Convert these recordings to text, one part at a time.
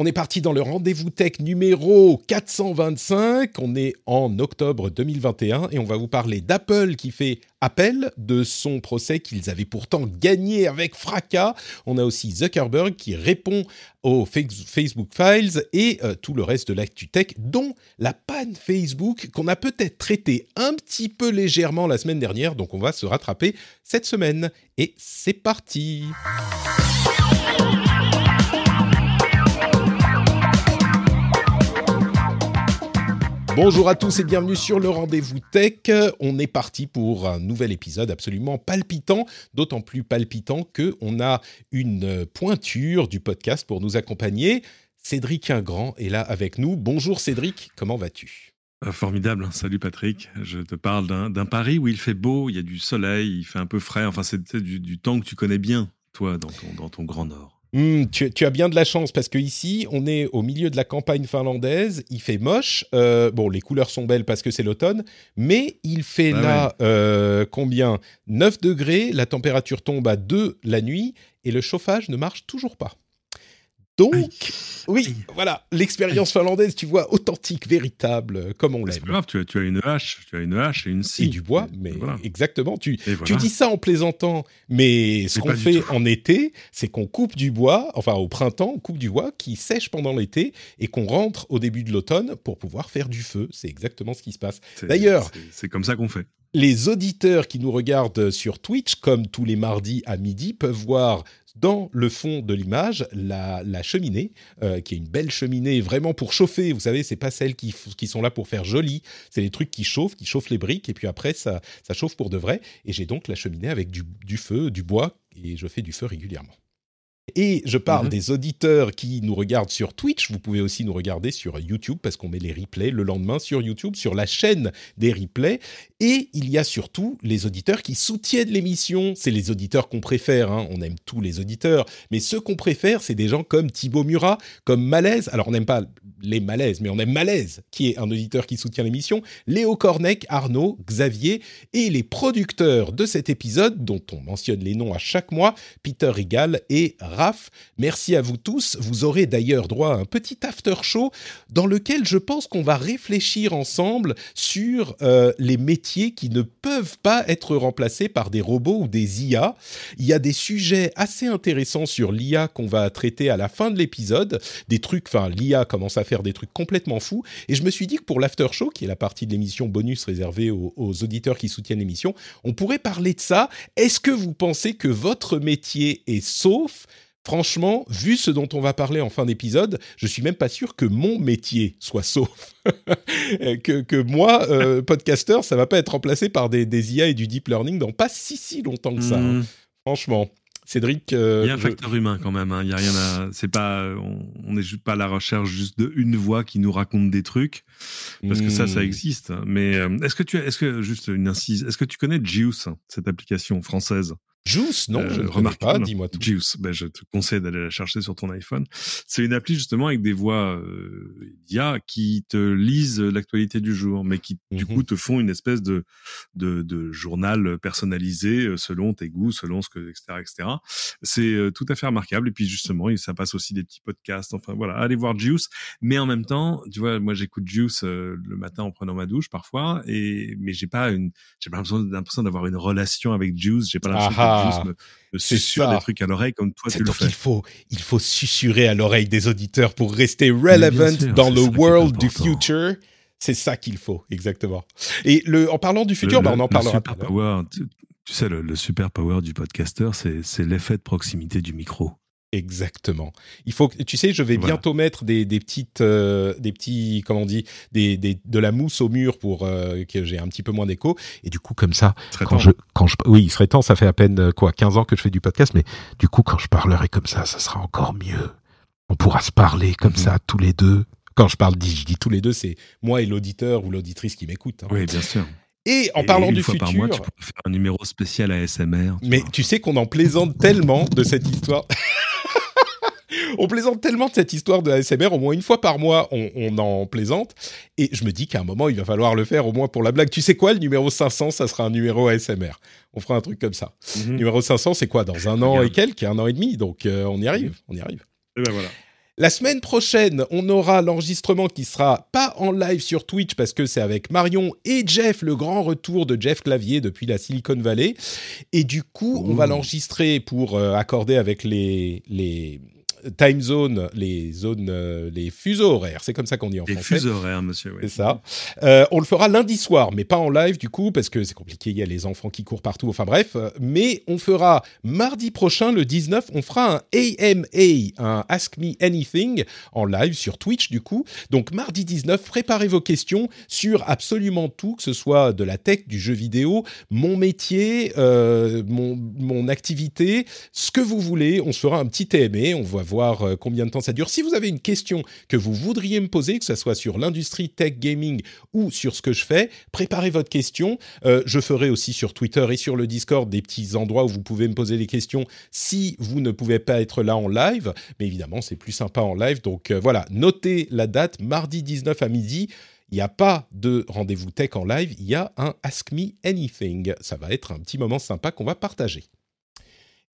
On est parti dans le rendez-vous tech numéro 425. On est en octobre 2021 et on va vous parler d'Apple qui fait appel de son procès qu'ils avaient pourtant gagné avec fracas. On a aussi Zuckerberg qui répond aux Facebook Files et euh, tout le reste de l'actu tech, dont la panne Facebook qu'on a peut-être traité un petit peu légèrement la semaine dernière. Donc on va se rattraper cette semaine. Et c'est parti. Bonjour à tous et bienvenue sur le rendez-vous tech. On est parti pour un nouvel épisode absolument palpitant, d'autant plus palpitant que on a une pointure du podcast pour nous accompagner. Cédric Ingrand est là avec nous. Bonjour Cédric, comment vas-tu? Euh, Formidable, salut Patrick. Je te parle d'un Paris où il fait beau, il y a du soleil, il fait un peu frais. Enfin, c'est du, temps que tu connais bien, toi, dans ton grand nord. Hmm, tu, as bien de la chance parce que ici, on est au milieu de la campagne finlandaise. Il fait moche. Euh, bon, les couleurs sont belles parce que c'est l'automne, mais il fait ah là euh, combien? 9 degrés. La température tombe à 2 la nuit et le chauffage ne marche toujours pas. Donc, oui, voilà, l'expérience finlandaise, tu vois, authentique, véritable, comme on l'aime. C'est grave, tu as, une hache, tu as une hache et une scie. Et du bois, mais exactement. Tu, tu dis ça en plaisantant, mais ce qu'on fait en été, c'est qu'on coupe du bois, enfin au printemps, on coupe du bois qui sèche pendant l'été et qu'on rentre au début de l'automne pour pouvoir faire du feu. C'est exactement ce qui se passe. D'ailleurs, c'est comme ça qu'on fait. Les auditeurs qui nous regardent sur Twitch, comme tous les mardis à midi, peuvent voir dans le fond de l'image la, cheminée, euh, qui est une belle cheminée vraiment pour chauffer. Vous savez, c'est pas celles qui, sont là pour faire joli, c'est les trucs qui chauffent, qui chauffent les briques, et puis après ça, ça chauffe pour de vrai. Et j'ai donc la cheminée avec du feu, du bois, et je fais du feu régulièrement. Et je parle mhm. des auditeurs qui nous regardent sur Twitch. Vous pouvez aussi nous regarder sur YouTube parce qu'on met les replays le lendemain sur YouTube, sur la chaîne des replays. Et il y a surtout les auditeurs qui soutiennent l'émission. C'est les auditeurs qu'on préfère. Hein. On aime tous les auditeurs. Mais ceux qu'on préfère, c'est des gens comme Thibaut Murat, comme Malaise. Alors, on n'aime pas les malaises, mais on aime Malaise, qui est un auditeur qui soutient l'émission, Léo Cornec, Arnaud, Xavier, et les producteurs de cet épisode, dont on mentionne les noms à chaque mois, Peter Rigal et Merci à vous tous. Vous aurez d'ailleurs droit à un petit after show dans lequel je pense qu'on va réfléchir ensemble sur euh, les métiers qui ne peuvent pas être remplacés par des robots ou des IA. Il y a des sujets assez intéressants sur l'IA qu'on va traiter à la fin de l'épisode, des trucs, enfin l'IA commence à faire des trucs complètement fous. Et je me suis dit que pour l'after show, qui est la partie de l'émission bonus réservée aux, auditeurs qui soutiennent l'émission, on pourrait parler de ça. Est-ce que vous pensez que votre métier est sauf Franchement, vu ce dont on va parler en fin d'épisode, je suis même pas sûr que mon métier soit sauf. que, que, moi, euh, podcasteur, ça va pas être remplacé par des, des, IA et du deep learning dans pas si si longtemps que ça. Hein. Hmm. Franchement. Cédric. Euh, il y a un facteur humain quand même. Hein. Il y a rien à. C'est pas. On n'est juste pas à la recherche juste de une voix qui nous raconte des trucs, parce que ça, ça hmm. existe. Mais euh, est-ce que tu, est-ce que juste une incise, est-ce que tu connais Juice, cette application française? Juice, non, je ne remarque pas, dis-moi tout. Juice, ben, je te conseille d'aller la chercher sur ton iPhone. C'est une appli justement avec des voix euh, IA qui te lisent l'actualité du jour, mais qui du mhm. coup te font une espèce de, de, de journal personnalisé euh, selon tes goûts, selon ce que, etc., etc. C'est euh, tout à fait remarquable. Et puis justement, ça passe aussi des petits podcasts. Enfin voilà, allez voir Juice. Mais en même temps, tu vois, moi j'écoute Juice euh, le matin en prenant ma douche parfois, et mais j'ai pas une, j'ai pas l'impression d'avoir une relation avec Juice. J'ai pas l'impression ah, me, me des trucs à l'oreille comme toi tu le fais. Il faut, il faut susurrer à l'oreille des auditeurs pour rester relevant dans le world du future. C'est ça qu'il faut, exactement. Et le, en parlant du futur, bah, on en parlera. Super power, tu, sais, le, le super power du podcaster, c'est l'effet de proximité du micro. Exactement. Il faut que tu sais, je vais bientôt mettre des, des petites, euh, des petits, comment on dit, des, des, de la mousse au mur pour euh, que j'ai un petit peu moins d'écho. Et du coup, comme ça, quand je, quand je, oui, il serait temps. Ça fait à peine euh, quoi, 15 ans que je fais du podcast, mais du coup, quand je parlerai comme ça, ça sera encore mieux. On pourra se parler comme mhm. ça tous les deux. Quand je parle, je dis tous les deux, c'est moi et l'auditeur ou l'auditrice qui m'écoute. Hein. Oui, bien sûr. Et en parlant du fois futur, par mois, tu peux faire un numéro spécial ASMR. mais tu sais qu'on en plaisante tellement de cette histoire. On plaisante tellement de cette histoire de ASMR, au moins une fois par mois, on, en plaisante. Et je me dis qu'à un moment, il va falloir le faire au moins pour la blague. Tu sais quoi, le numéro 500, ça sera un numéro ASMR. On fera un truc comme ça. Mhm. Numéro 500, c'est quoi Dans un an et quelques, un an et demi? Donc, euh, on y arrive, on y arrive. Et ben voilà. La semaine prochaine, on aura l'enregistrement qui sera pas en live sur Twitch parce que c'est avec Marion et Jeff, le grand retour de Jeff Clavier depuis la Silicon Valley. Et du coup, on va l'enregistrer pour euh, accorder avec les, les time zone, les zones, euh, les fuseaux horaires. C'est comme ça qu'on dit en les français. Les fuseaux horaires, monsieur. C'est ça. Euh, on le fera lundi soir, mais pas en live du coup, parce que c'est compliqué. Il y a les enfants qui courent partout. Enfin bref. Mais on fera mardi prochain, le 19, on fera un AMA, un Ask Me Anything, en live sur Twitch du coup. Donc mardi 19, préparez vos questions sur absolument tout, que ce soit de la tech, du jeu vidéo, mon métier, euh, mon, mon activité, ce que vous voulez. On se fera un petit AMA. On va voir euh, combien de temps ça dure. Si vous avez une question que vous voudriez me poser, que ce soit sur l'industrie tech gaming ou sur ce que je fais, préparez votre question. Euh, je ferai aussi sur Twitter et sur le Discord des petits endroits où vous pouvez me poser des questions si vous ne pouvez pas être là en live. Mais évidemment, c'est plus sympa en live. Donc euh, voilà, notez la date, mardi 19 à midi. Il n'y a pas de rendez-vous tech en live, il y a un Ask Me Anything. Ça va être un petit moment sympa qu'on va partager.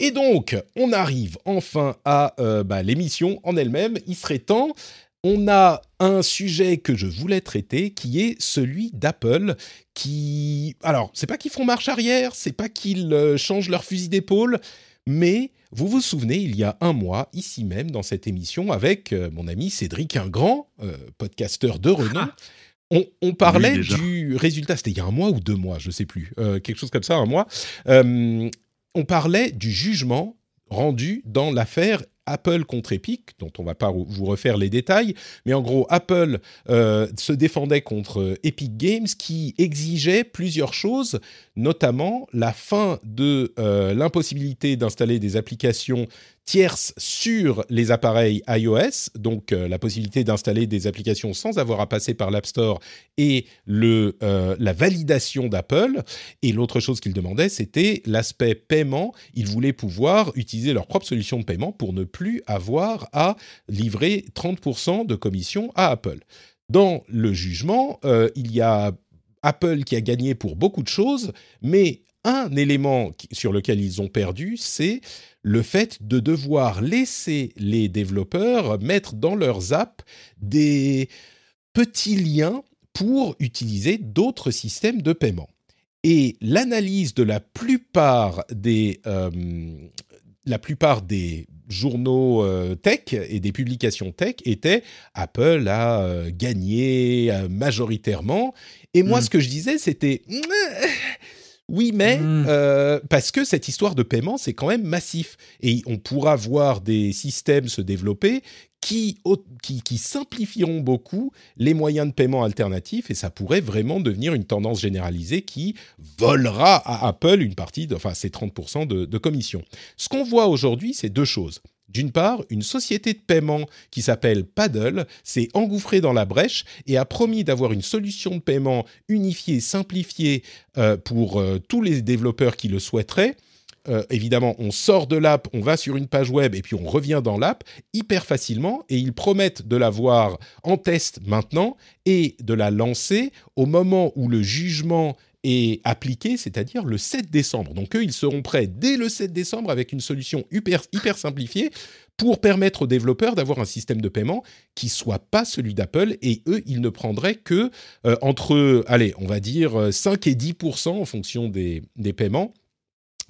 Et donc, on arrive enfin à euh, bah, l'émission en elle-même. Il serait temps. On a un sujet que je voulais traiter, qui est celui d'Apple, qui, alors, c'est pas qu'ils font marche arrière, c'est pas qu'ils euh, changent leur fusil d'épaule, mais vous vous souvenez, il y a un mois, ici même, dans cette émission, avec euh, mon ami Cédric Ingrand, podcasteur de renom, on, parlait du résultat, c'était il y a un mois ou deux mois, je ne sais plus, quelque chose comme ça, un mois on parlait du jugement rendu dans l'affaire Apple contre Epic, dont on va pas vous refaire les détails, mais en gros, Apple euh, se défendait contre Epic Games qui exigeait plusieurs choses, notamment la fin de euh, l'impossibilité d'installer des applications tierces sur les appareils iOS, donc euh, la possibilité d'installer des applications sans avoir à passer par l'App Store et le, euh, la validation d'Apple. Et l'autre chose qu'ils demandaient, c'était l'aspect paiement. Ils voulaient pouvoir utiliser leur propre solution de paiement pour ne plus avoir à livrer 30% de commission à Apple. Dans le jugement, euh, il y a Apple qui a gagné pour beaucoup de choses, mais un élément sur lequel ils ont perdu, c'est le fait de devoir laisser les développeurs mettre dans leurs apps des petits liens pour utiliser d'autres systèmes de paiement. Et l'analyse de la plupart des, euh, la plupart des journaux euh, tech et des publications tech était Apple a euh, gagné majoritairement. Et moi, mmh. ce que je disais, c'était oui, mais mmh. euh, parce que cette histoire de paiement, c'est quand même massif. Et on pourra voir des systèmes se développer qui, qui, simplifieront beaucoup les moyens de paiement alternatifs et ça pourrait vraiment devenir une tendance généralisée qui volera à Apple une partie, de, enfin, ses 30% de, de commission. Ce qu'on voit aujourd'hui, c'est deux choses. D'une part, une société de paiement qui s'appelle Paddle s'est engouffrée dans la brèche et a promis d'avoir une solution de paiement unifiée, simplifiée euh, pour euh, tous les développeurs qui le souhaiteraient. Euh, évidemment, on sort de l'app, on va sur une page web et puis on revient dans l'app hyper facilement et ils promettent de l'avoir en test maintenant et de la lancer au moment où le jugement est appliqué, c'est-à-dire le 7 décembre. Donc eux, ils seront prêts dès le 7 décembre avec une solution hyper, hyper simplifiée pour permettre aux développeurs d'avoir un système de paiement qui soit pas celui d'Apple et eux, ils ne prendraient que euh, entre, allez, on va dire 5 et 10% en fonction des, des paiements.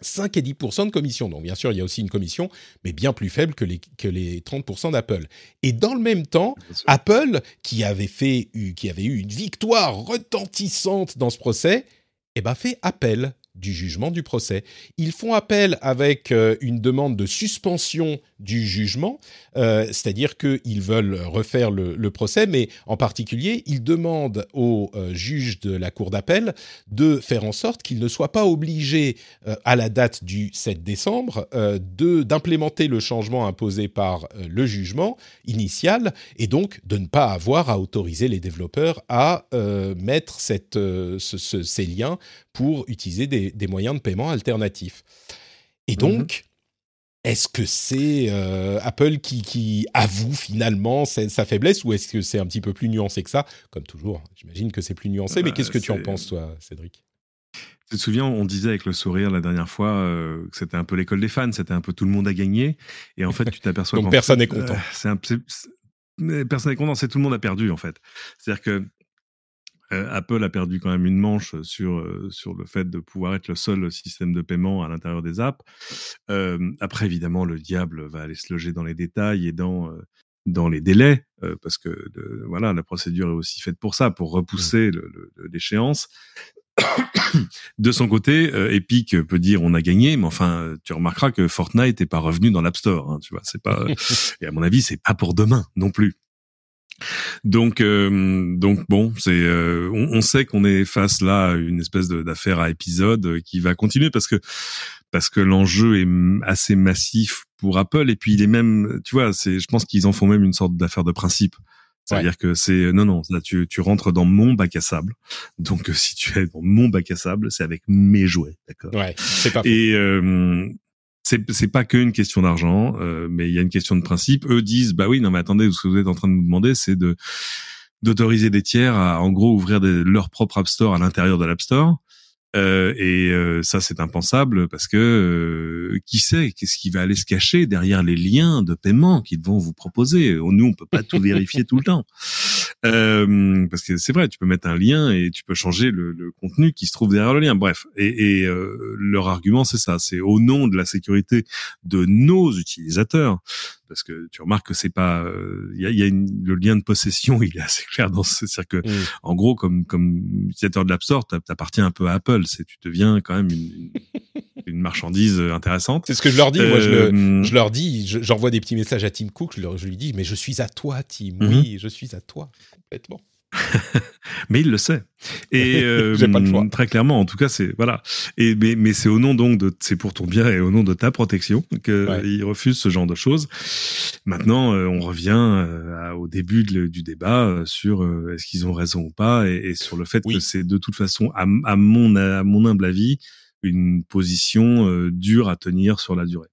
5 et 10% de commission. Donc, bien sûr, il y a aussi une commission, mais bien plus faible que les, que les 30% d'Apple. Et dans le même temps, Apple, qui avait, fait, qui avait eu une victoire retentissante dans ce procès, eh ben, fait appel du jugement du procès. Ils font appel avec euh, une demande de suspension du jugement, euh, c'est-à-dire qu'ils veulent refaire le, procès, mais en particulier, ils demandent au euh, juge de la Cour d'appel de faire en sorte qu'il ne soit pas obligé, à la date du 7 décembre, de d'implémenter le changement imposé par le jugement initial, et donc de ne pas avoir à autoriser les développeurs à mettre ces liens pour utiliser des, moyens de paiement alternatifs. Et mhm. donc, est-ce que c'est euh, Apple qui, avoue finalement sa, faiblesse ou est-ce que c'est un petit peu plus nuancé que ça? Comme toujours, j'imagine que c'est plus nuancé, mais bah, qu'est-ce que tu en penses, toi, Cédric? Tu te souviens, on disait avec le sourire la dernière fois euh, que c'était un peu l'école des fans, c'était un peu tout le monde a gagné. Et en fait, tu t'aperçois Donc personne n'est content. Euh, personne n'est content, c'est tout le monde a perdu en fait. C'est-à-dire que Apple a perdu quand même une manche sur, euh, sur le fait de pouvoir être le seul système de paiement à l'intérieur des apps. Euh, après, évidemment, le diable va aller se loger dans les détails et dans, dans les délais, parce que voilà, la procédure est aussi faite pour ça, pour repousser mmh. l'échéance. de son côté, Epic peut dire on a gagné, mais enfin, tu remarqueras que Fortnite n'est pas revenu dans l'App Store. Hein, tu vois, c'est pas. et à mon avis, c'est pas pour demain non plus. Donc, euh, donc bon, c'est, euh, on, sait qu'on est face là à une espèce d'affaire à épisode euh, qui va continuer parce que parce que l'enjeu est assez massif pour Apple et puis il est même, tu vois, c'est, je pense qu'ils en font même une sorte d'affaire de principe. C'est-à-dire que c'est non non là tu tu rentres dans mon bac à sable. Donc si tu es dans mon bac à sable, c'est avec mes jouets, d'accord? Ouais, c'est pas. Et c'est c'est pas qu'une question d'argent, euh, mais il y a une question de principe. Eux disent bah oui non mais attendez ce que vous êtes en train de nous demander c'est de d'autoriser des tiers à en gros ouvrir leur propre App Store à l'intérieur de l'App Store. Euh, et euh, ça, c'est impensable parce que euh, qui sait qu'est-ce qui va aller se cacher derrière les liens de paiement qu'ils vont vous proposer? Nous, on peut pas tout vérifier tout le temps parce que c'est vrai, tu peux mettre un lien et tu peux changer le, le contenu qui se trouve derrière le lien. Bref, et, et leur argument, c'est ça, c'est au nom de la sécurité de nos utilisateurs parce que tu remarques que c'est pas il y a, y a le lien de possession il est assez clair dans ce c'est-à-dire que mmh. en gros comme comme utilisateur de l'App Store t'appartiens un peu à Apple c'est tu deviens quand même une, une marchandise intéressante c'est ce que je leur dis moi je, euh, je, leur dis j'envoie des petits messages à Tim Cook je, leur, je lui dis mais je suis à toi Tim mmh. oui je suis à toi complètement mais il le sait. Et euh, très clairement, en tout cas, c'est voilà. Et mais, mais c'est au nom donc de c'est pour ton bien et au nom de ta protection que il refuse ce genre de choses. Maintenant, euh, on revient euh, au début du débat sur est-ce qu'ils ont raison ou pas et, sur le fait que c'est de toute façon, à, à, mon à mon humble avis, une position dure à tenir sur la durée.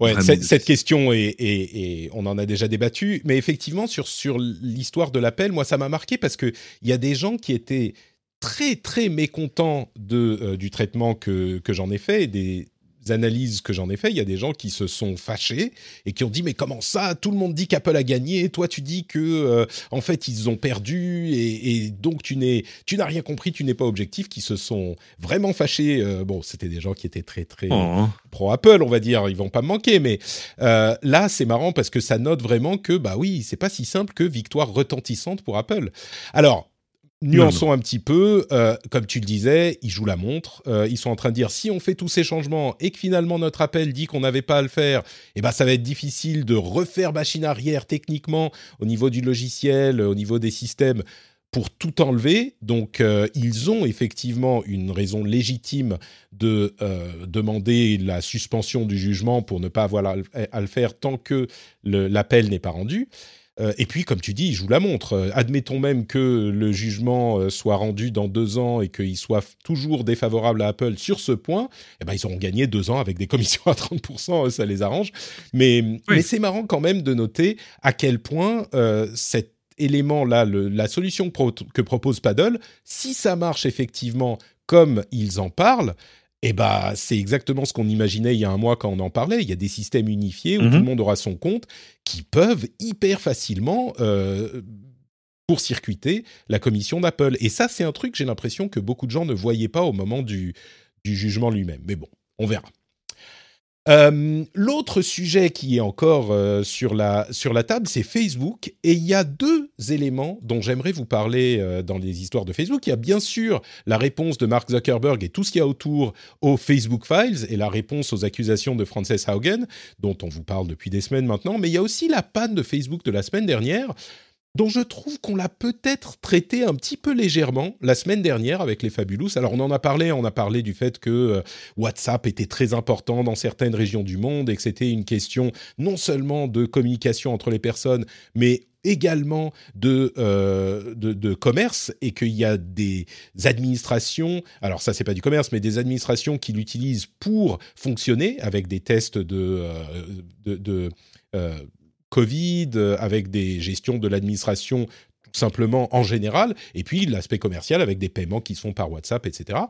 Ouais. cette, question est, on en a déjà débattu, mais effectivement sur sur l'histoire de l'appel, moi ça m'a marqué parce que il y a des gens qui étaient très très mécontents de euh, du traitement que que j'en ai fait, des analyses que j'en ai fait, il y a des gens qui se sont fâchés et qui ont dit mais comment ça? Tout le monde dit qu'Apple a gagné, toi tu dis que euh, en fait ils ont perdu et, donc tu n'es tu n'as rien compris, tu n'es pas objectif, qui se sont vraiment fâchés. Euh, bon, c'était des gens qui étaient très très oh. pro Apple, on va dire, ils vont pas me manquer, mais euh, là c'est marrant parce que ça note vraiment que bah oui, c'est pas si simple que victoire retentissante pour Apple. Alors Nuançons un petit peu, euh, comme tu le disais, ils jouent la montre. Euh, ils sont en train de dire si on fait tous ces changements et que finalement notre appel dit qu'on n'avait pas à le faire, eh ben ça va être difficile de refaire machine arrière techniquement au niveau du logiciel, au niveau des systèmes pour tout enlever. Donc euh, ils ont effectivement une raison légitime de demander la suspension du jugement pour ne pas avoir à le faire tant que l'appel n'est pas rendu. Euh, et puis, comme tu dis, ils jouent la montre. Euh, admettons même que le jugement euh, soit rendu dans deux ans et qu'il soit toujours défavorable à Apple sur ce point. Eh ben, ils auront gagné deux ans avec des commissions à 30%, ça les arrange. Mais, mais c'est marrant quand même de noter à quel point cet élément-là, la solution que propose Paddle, si ça marche effectivement comme ils en parlent, eh bah, c'est exactement ce qu'on imaginait il y a un mois quand on en parlait. Il y a des systèmes unifiés où tout le mhm. monde aura son compte qui peuvent hyper facilement euh, court-circuiter la commission d'Apple. Et ça, c'est un truc, j'ai l'impression que beaucoup de gens ne voyaient pas au moment du, du jugement lui-même. Mais bon, on verra. Euh, l'autre sujet qui est encore euh, sur, la, sur la table, c'est Facebook. Et il y a deux éléments dont j'aimerais vous parler euh, dans les histoires de Facebook. Il y a bien sûr la réponse de Mark Zuckerberg et tout ce qu'il y a autour aux Facebook Files et la réponse aux accusations de Frances Haugen, dont on vous parle depuis des semaines maintenant. Mais il y a aussi la panne de Facebook de la semaine dernière dont je trouve qu'on l'a peut-être traité un petit peu légèrement la semaine dernière avec les Fabulous. Alors on en a parlé, on a parlé du fait que euh, WhatsApp était très important dans certaines régions du monde et que c'était une question non seulement de communication entre les personnes, mais également de, euh, de, commerce et qu'il y a des administrations, alors ça c'est pas du commerce, mais des administrations qui l'utilisent pour fonctionner avec des tests de, euh, de, avec des gestions de l'administration tout simplement en général, et puis l'aspect commercial avec des paiements qui sont par WhatsApp, etc.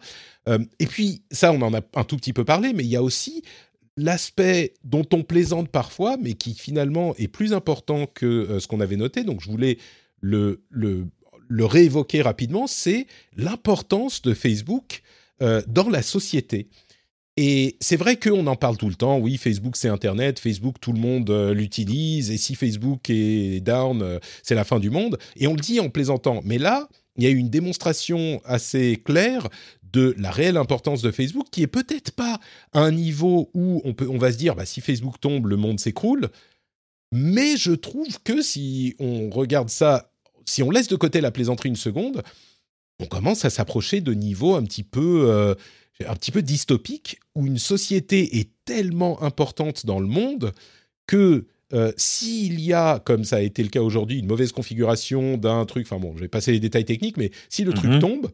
Euh, et puis ça, on en a un tout petit peu parlé, mais il y a aussi l'aspect dont on plaisante parfois, mais qui finalement est plus important que euh, ce qu'on avait noté, donc je voulais le réévoquer rapidement, c'est l'importance de Facebook dans la société. Et c'est vrai qu'on en parle tout le temps. Oui, Facebook, c'est Internet. Facebook, tout le monde euh, l'utilise. Et si Facebook est down, euh, c'est la fin du monde. Et on le dit en plaisantant. Mais là, il y a eu une démonstration assez claire de la réelle importance de Facebook, qui est peut-être pas à un niveau où on, peut, on va se dire, bah, si Facebook tombe, le monde s'écroule. Mais je trouve que si on regarde ça, si on laisse de côté la plaisanterie une seconde, on commence à s'approcher de niveaux un petit peu... Euh, un petit peu dystopique, où une société est tellement importante dans le monde que euh, s'il y a, comme ça a été le cas aujourd'hui, une mauvaise configuration d'un truc, enfin bon, je vais passer les détails techniques, mais si le truc mhm. tombe,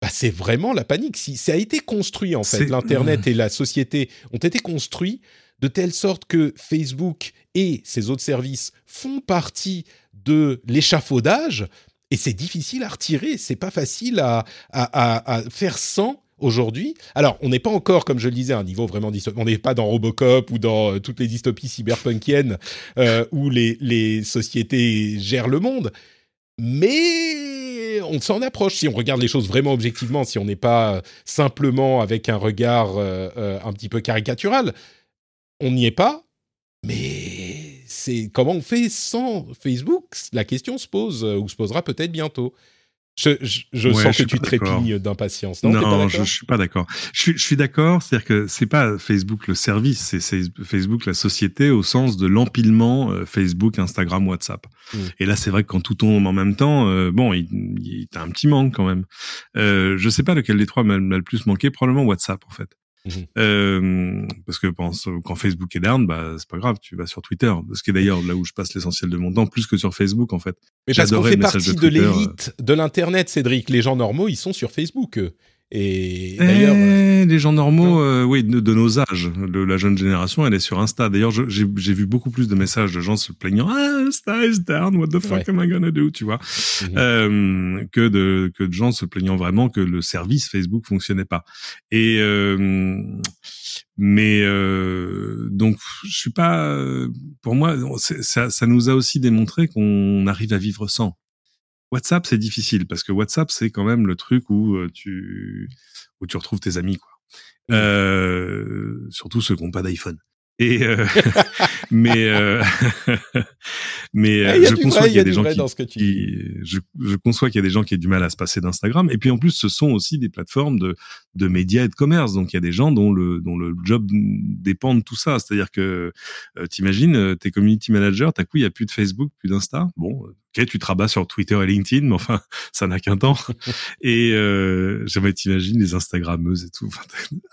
bah c'est vraiment la panique. Si ça a été construit en fait, l'internet et la société ont été construits de telle sorte que Facebook et ses autres services font partie de l'échafaudage et c'est difficile à retirer. C'est pas facile à, à, à faire sans aujourd'hui. Alors, on n'est pas encore, comme je le disais, à un niveau vraiment dystopique. On n'est pas dans Robocop ou dans euh, toutes les dystopies cyberpunkiennes euh, où les, sociétés gèrent le monde. Mais on s'en approche si on regarde les choses vraiment objectivement, si on n'est pas simplement avec un regard euh, un petit peu caricatural. On n'y est pas, mais c'est comment on fait sans Facebook? La question se pose ou se posera peut-être bientôt. Je, sens que tu trépignes d'impatience. Non, non je, je suis pas d'accord. Je, suis d'accord, c'est-à-dire que c'est pas Facebook le service, c'est Facebook la société au sens de l'empilement euh, Facebook, Instagram, WhatsApp. Hmm. Et là, c'est vrai que quand tout tombe en même temps, euh, bon, il, il a un petit manque quand même. Euh, je sais pas lequel des trois m'a le plus manqué, probablement WhatsApp en fait. Mhm. Euh, parce que quand Facebook est down, bah c'est pas grave, tu vas sur Twitter. Ce qui est d'ailleurs là où je passe l'essentiel de mon temps, plus que sur Facebook en fait. Mais parce qu'on fait partie de l'élite de l'internet, Cédric. Les gens normaux, ils sont sur Facebook. Et d'ailleurs, eh, les gens normaux, euh, oui, de, nos âges, de la jeune génération, elle est sur Insta. D'ailleurs, j'ai vu beaucoup plus de messages de gens se plaignant, ah, Insta is down, what the fuck am I gonna do, tu vois, mhm. euh, que de que de gens se plaignant vraiment que le service Facebook fonctionnait pas. Et euh, mais euh, donc, je suis pas. Pour moi, ça, ça nous a aussi démontré qu'on arrive à vivre sans. WhatsApp, c'est difficile parce que WhatsApp, c'est quand même le truc où tu où tu retrouves tes amis, quoi. Euh, surtout ceux qui n'ont pas d'iPhone. Et euh, mais euh, mais ah, je conçois qu'il y a des gens qui, je, je, conçois qu'il y a des gens qui ont du mal à se passer d'Instagram. Et puis en plus, ce sont aussi des plateformes de de médias et de commerce. Donc il y a des gens dont le dont le job dépend de tout ça. C'est-à-dire que euh, t'imagines, t'es community manager, t'as coup il y a plus de Facebook, plus d'Insta. Bon, ok, tu te rabats sur Twitter et LinkedIn, mais enfin, ça n'a qu'un temps. Et euh, j'aimerais t'imaginer les Instagrammeuses et tout.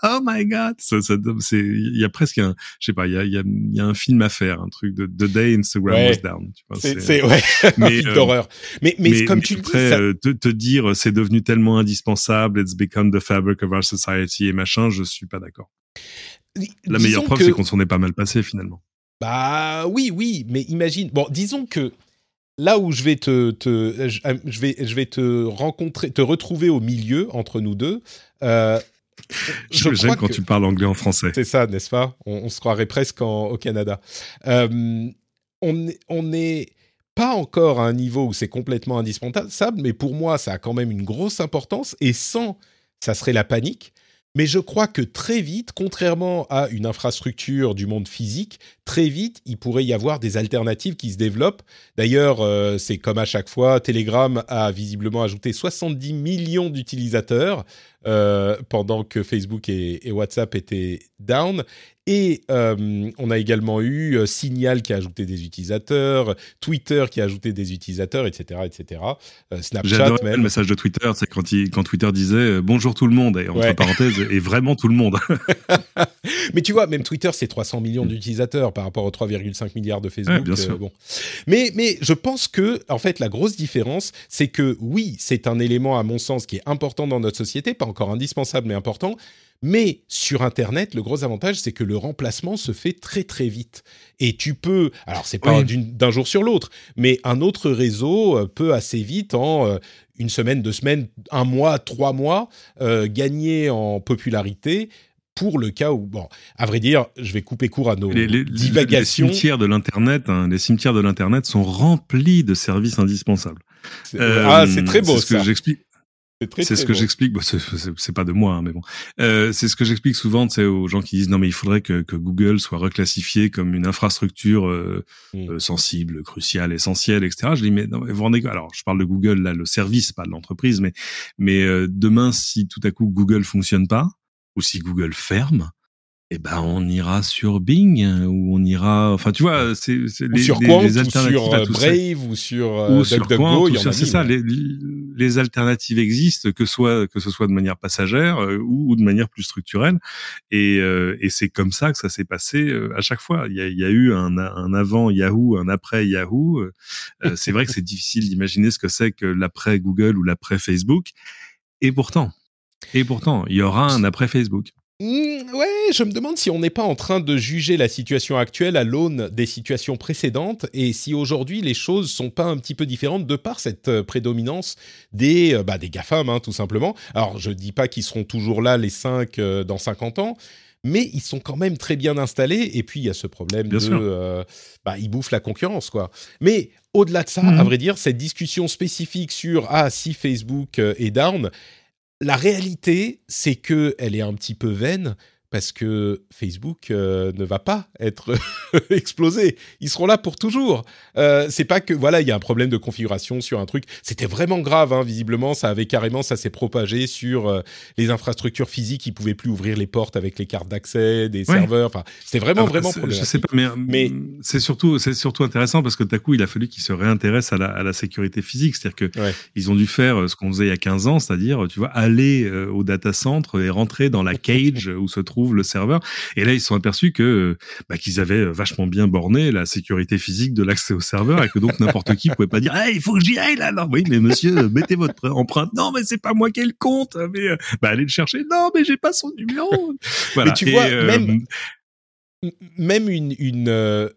oh my god, ça, ça c'est, il y a presque un, je sais pas, il y a, il y a, y a un film à faire, un truc de The Day Instagram was down. C'est, ouais, mais, un film euh, d'horreur. Mais, mais, comme tu le dis, ça... Euh, te, te, dire, c'est devenu tellement indispensable, it's become the fabric of our society et machin, je suis pas d'accord. La meilleure preuve, c'est qu'on s'en est pas mal passé finalement. Bah oui, oui, mais imagine. Bon, disons que là où je vais te, te je vais, je vais te rencontrer, te retrouver au milieu entre nous deux. Euh, J'aime quand tu parles anglais en français. C'est ça, n'est-ce pas? On, se croirait presque au Canada. Euh, on n'est pas encore à un niveau où c'est complètement indispensable, mais pour moi, ça a quand même une grosse importance. Et sans, ça serait la panique. Mais je crois que très vite, contrairement à une infrastructure du monde physique, très vite, il pourrait y avoir des alternatives qui se développent. D'ailleurs, euh, c'est comme à chaque fois, Telegram a visiblement ajouté 70 millions d'utilisateurs euh, pendant que Facebook et, et, WhatsApp étaient down. Et euh, on a également eu euh, Signal qui a ajouté des utilisateurs, Twitter qui a ajouté des utilisateurs, etc., etc. Euh, Snapchat même. le message de Twitter, c'est quand, quand Twitter disait bonjour tout le monde et entre parenthèses et vraiment tout le monde. Mais tu vois, même Twitter, c'est 300 millions d'utilisateurs par rapport aux 3,5 milliards de Facebook. bien sûr. bon. Mais mais je pense que en fait la grosse différence, c'est que oui, c'est un élément à mon sens qui est important dans notre société, pas encore indispensable mais important mais sur Internet, le gros avantage, c'est que le remplacement se fait très très vite. Et tu peux, alors c'est pas d'un jour sur l'autre, mais un autre réseau euh, peut assez vite, en euh, une semaine, deux semaines, un mois, trois mois, euh, gagner en popularité pour le cas où, bon, à vrai dire, je vais couper court à nos divagations. Les cimetières de l'internet, hein, les cimetières de l'internet sont remplis de services indispensables. ah, c'est très beau. Ce que j'explique. C'est ce que j'explique. Bon, c'est pas de moi, hein, mais bon. Euh, c'est ce que j'explique souvent, sais, aux gens qui disent non mais il faudrait que, que Google soit reclassifié comme une infrastructure euh, mm. euh, sensible, cruciale, essentielle, etc. Je dis mais non, vous rendez alors je parle de Google là, le service, pas de l'entreprise, mais mais euh, demain si tout à coup Google fonctionne pas ou si Google ferme, eh ben on ira sur Bing ou on ira enfin tu vois c'est les, sur Quant, les alternatives ou sur Brave ou sur euh, ou sur Quant, c'est ça les, les, alternatives existent que soit que ce soit de manière passagère euh, ou, de manière plus structurelle. Et, euh, et c'est comme ça que ça s'est passé euh, à chaque fois. Il y a, il y a eu un, un avant Yahoo un après Yahoo. C'est vrai que c'est difficile d'imaginer ce que c'est que l'après Google ou l'après Facebook. Et pourtant et pourtant il y aura un après Facebook Mmh, ouais, je me demande si on n'est pas en train de juger la situation actuelle à l'aune des situations précédentes et si aujourd'hui les choses sont pas un petit peu différentes de par cette euh, prédominance des, euh, bah, des GAFAM, hein, tout simplement. Alors, je dis pas qu'ils seront toujours là, les 5, euh, dans 50 ans, mais ils sont quand même très bien installés. Et puis, il y a ce problème de. bah, ils bouffent la concurrence, quoi. Mais au-delà de ça, à mmh. vrai dire, cette discussion spécifique sur Ah, si Facebook est down, la réalité, c'est que elle est un petit peu vaine parce que Facebook euh, ne va pas être explosé. Ils seront là pour toujours. Euh, c'est pas que voilà, il y a un problème de configuration sur un truc. C'était vraiment grave, hein, visiblement, ça avait carrément, ça s'est propagé sur euh, les infrastructures physiques. Ils pouvaient plus ouvrir les portes avec les cartes d'accès des serveurs. Enfin, c'était vraiment vraiment problématique. Je sais pas, mais, mais c'est surtout c'est surtout intéressant parce que d'un coup, il a fallu qu'ils se réintéressent à la, à la sécurité physique. C'est-à-dire que ils ont dû faire euh, ce qu'on faisait il y a 15 ans, c'est-à-dire, tu vois, aller au data center et rentrer dans la cage où se trouve le serveur. Et là, ils se sont aperçus que bah, qu'ils avaient vachement bien borné la sécurité physique de l'accès au serveur et que donc n'importe qui pouvait pas dire hey, il faut que j'y aille là. Non, oui, mais monsieur, mettez votre empreinte. Non, mais c'est pas moi qui ai le compte. Mais euh, bah, allez le chercher. Non, mais j'ai pas son numéro. Voilà. Mais tu vois, euh, même même une, une euh,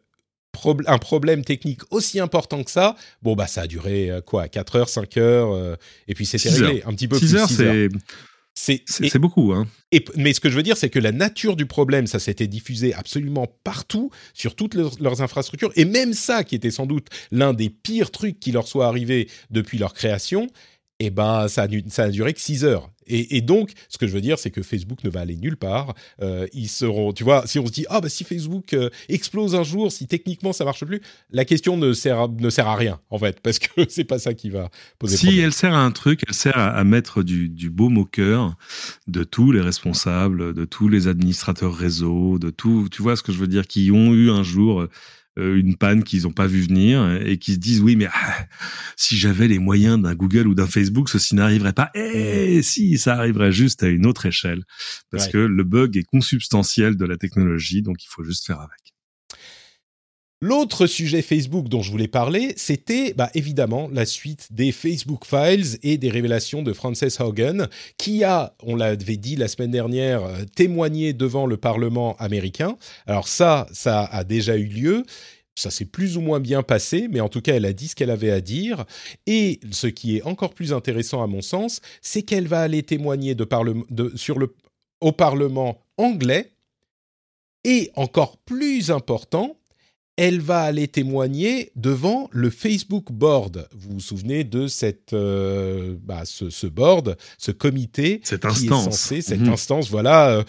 un problème technique aussi important que ça, bon bah ça a duré quoi 4 heures, 5 heures et puis c'était réglé un petit peu 6 plus heures, c'est c'est beaucoup, hein. Et, mais ce que je veux dire, c'est que la nature du problème, ça s'était diffusé absolument partout, sur toutes leurs, infrastructures, et même ça, qui était sans doute l'un des pires trucs qui leur soit arrivé depuis leur création, eh ben, ça a, ça a duré que 6 heures. Et, donc, ce que je veux dire, c'est que Facebook ne va aller nulle part. Euh, ils seront, tu vois, si on se dit, ah bah si Facebook euh, explose un jour, si techniquement ça marche plus, la question ne sert à, ne sert à rien en fait, parce que c'est pas ça qui va poser. Si elle sert à un truc, elle sert à, mettre du, du baume au cœur de tous les responsables, de tous les administrateurs réseau, de tout, tu vois ce que je veux dire, qui ont eu un jour euh, une panne qu'ils n'ont pas vu venir et qui se disent oui mais ah, si j'avais les moyens d'un Google ou d'un Facebook ceci n'arriverait pas. Et eh, si ça arriverait juste à une autre échelle. Parce que le bug est consubstantiel de la technologie donc il faut juste faire avec. L'autre sujet Facebook dont je voulais parler, c'était bah, évidemment la suite des Facebook Files et des révélations de Frances Haugen, qui a, on l'avait dit la semaine dernière, euh, témoigné devant le Parlement américain. Alors ça, ça a déjà eu lieu. Ça s'est plus ou moins bien passé, mais en tout cas, elle a dit ce qu'elle avait à dire. Et ce qui est encore plus intéressant à mon sens, c'est qu'elle va aller témoigner sur le, au Parlement anglais. Et encore plus important, elle va aller témoigner devant le Facebook Board. Vous vous souvenez de cette, euh, bah, ce, board, ce comité, cette instance, censé, cette mhm. instance, voilà, euh,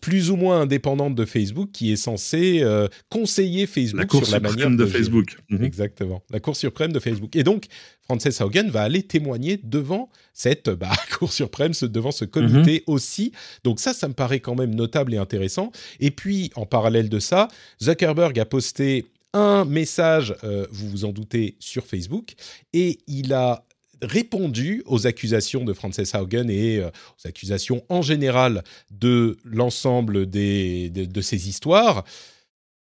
plus ou moins indépendante de Facebook, qui est censée euh, conseiller Facebook sur la manière de, Facebook. Mhm. Exactement, la Cour suprême de Facebook. Et donc, Frances Haugen va aller témoigner devant cette bah, Cour suprême, devant ce comité mhm. aussi. Donc ça, ça me paraît quand même notable et intéressant. Et puis, en parallèle de ça, Zuckerberg a posté un message, euh, vous vous en doutez, sur Facebook, et il a répondu aux accusations de Frances Haugen et euh, aux accusations en général de l'ensemble de, de ces histoires.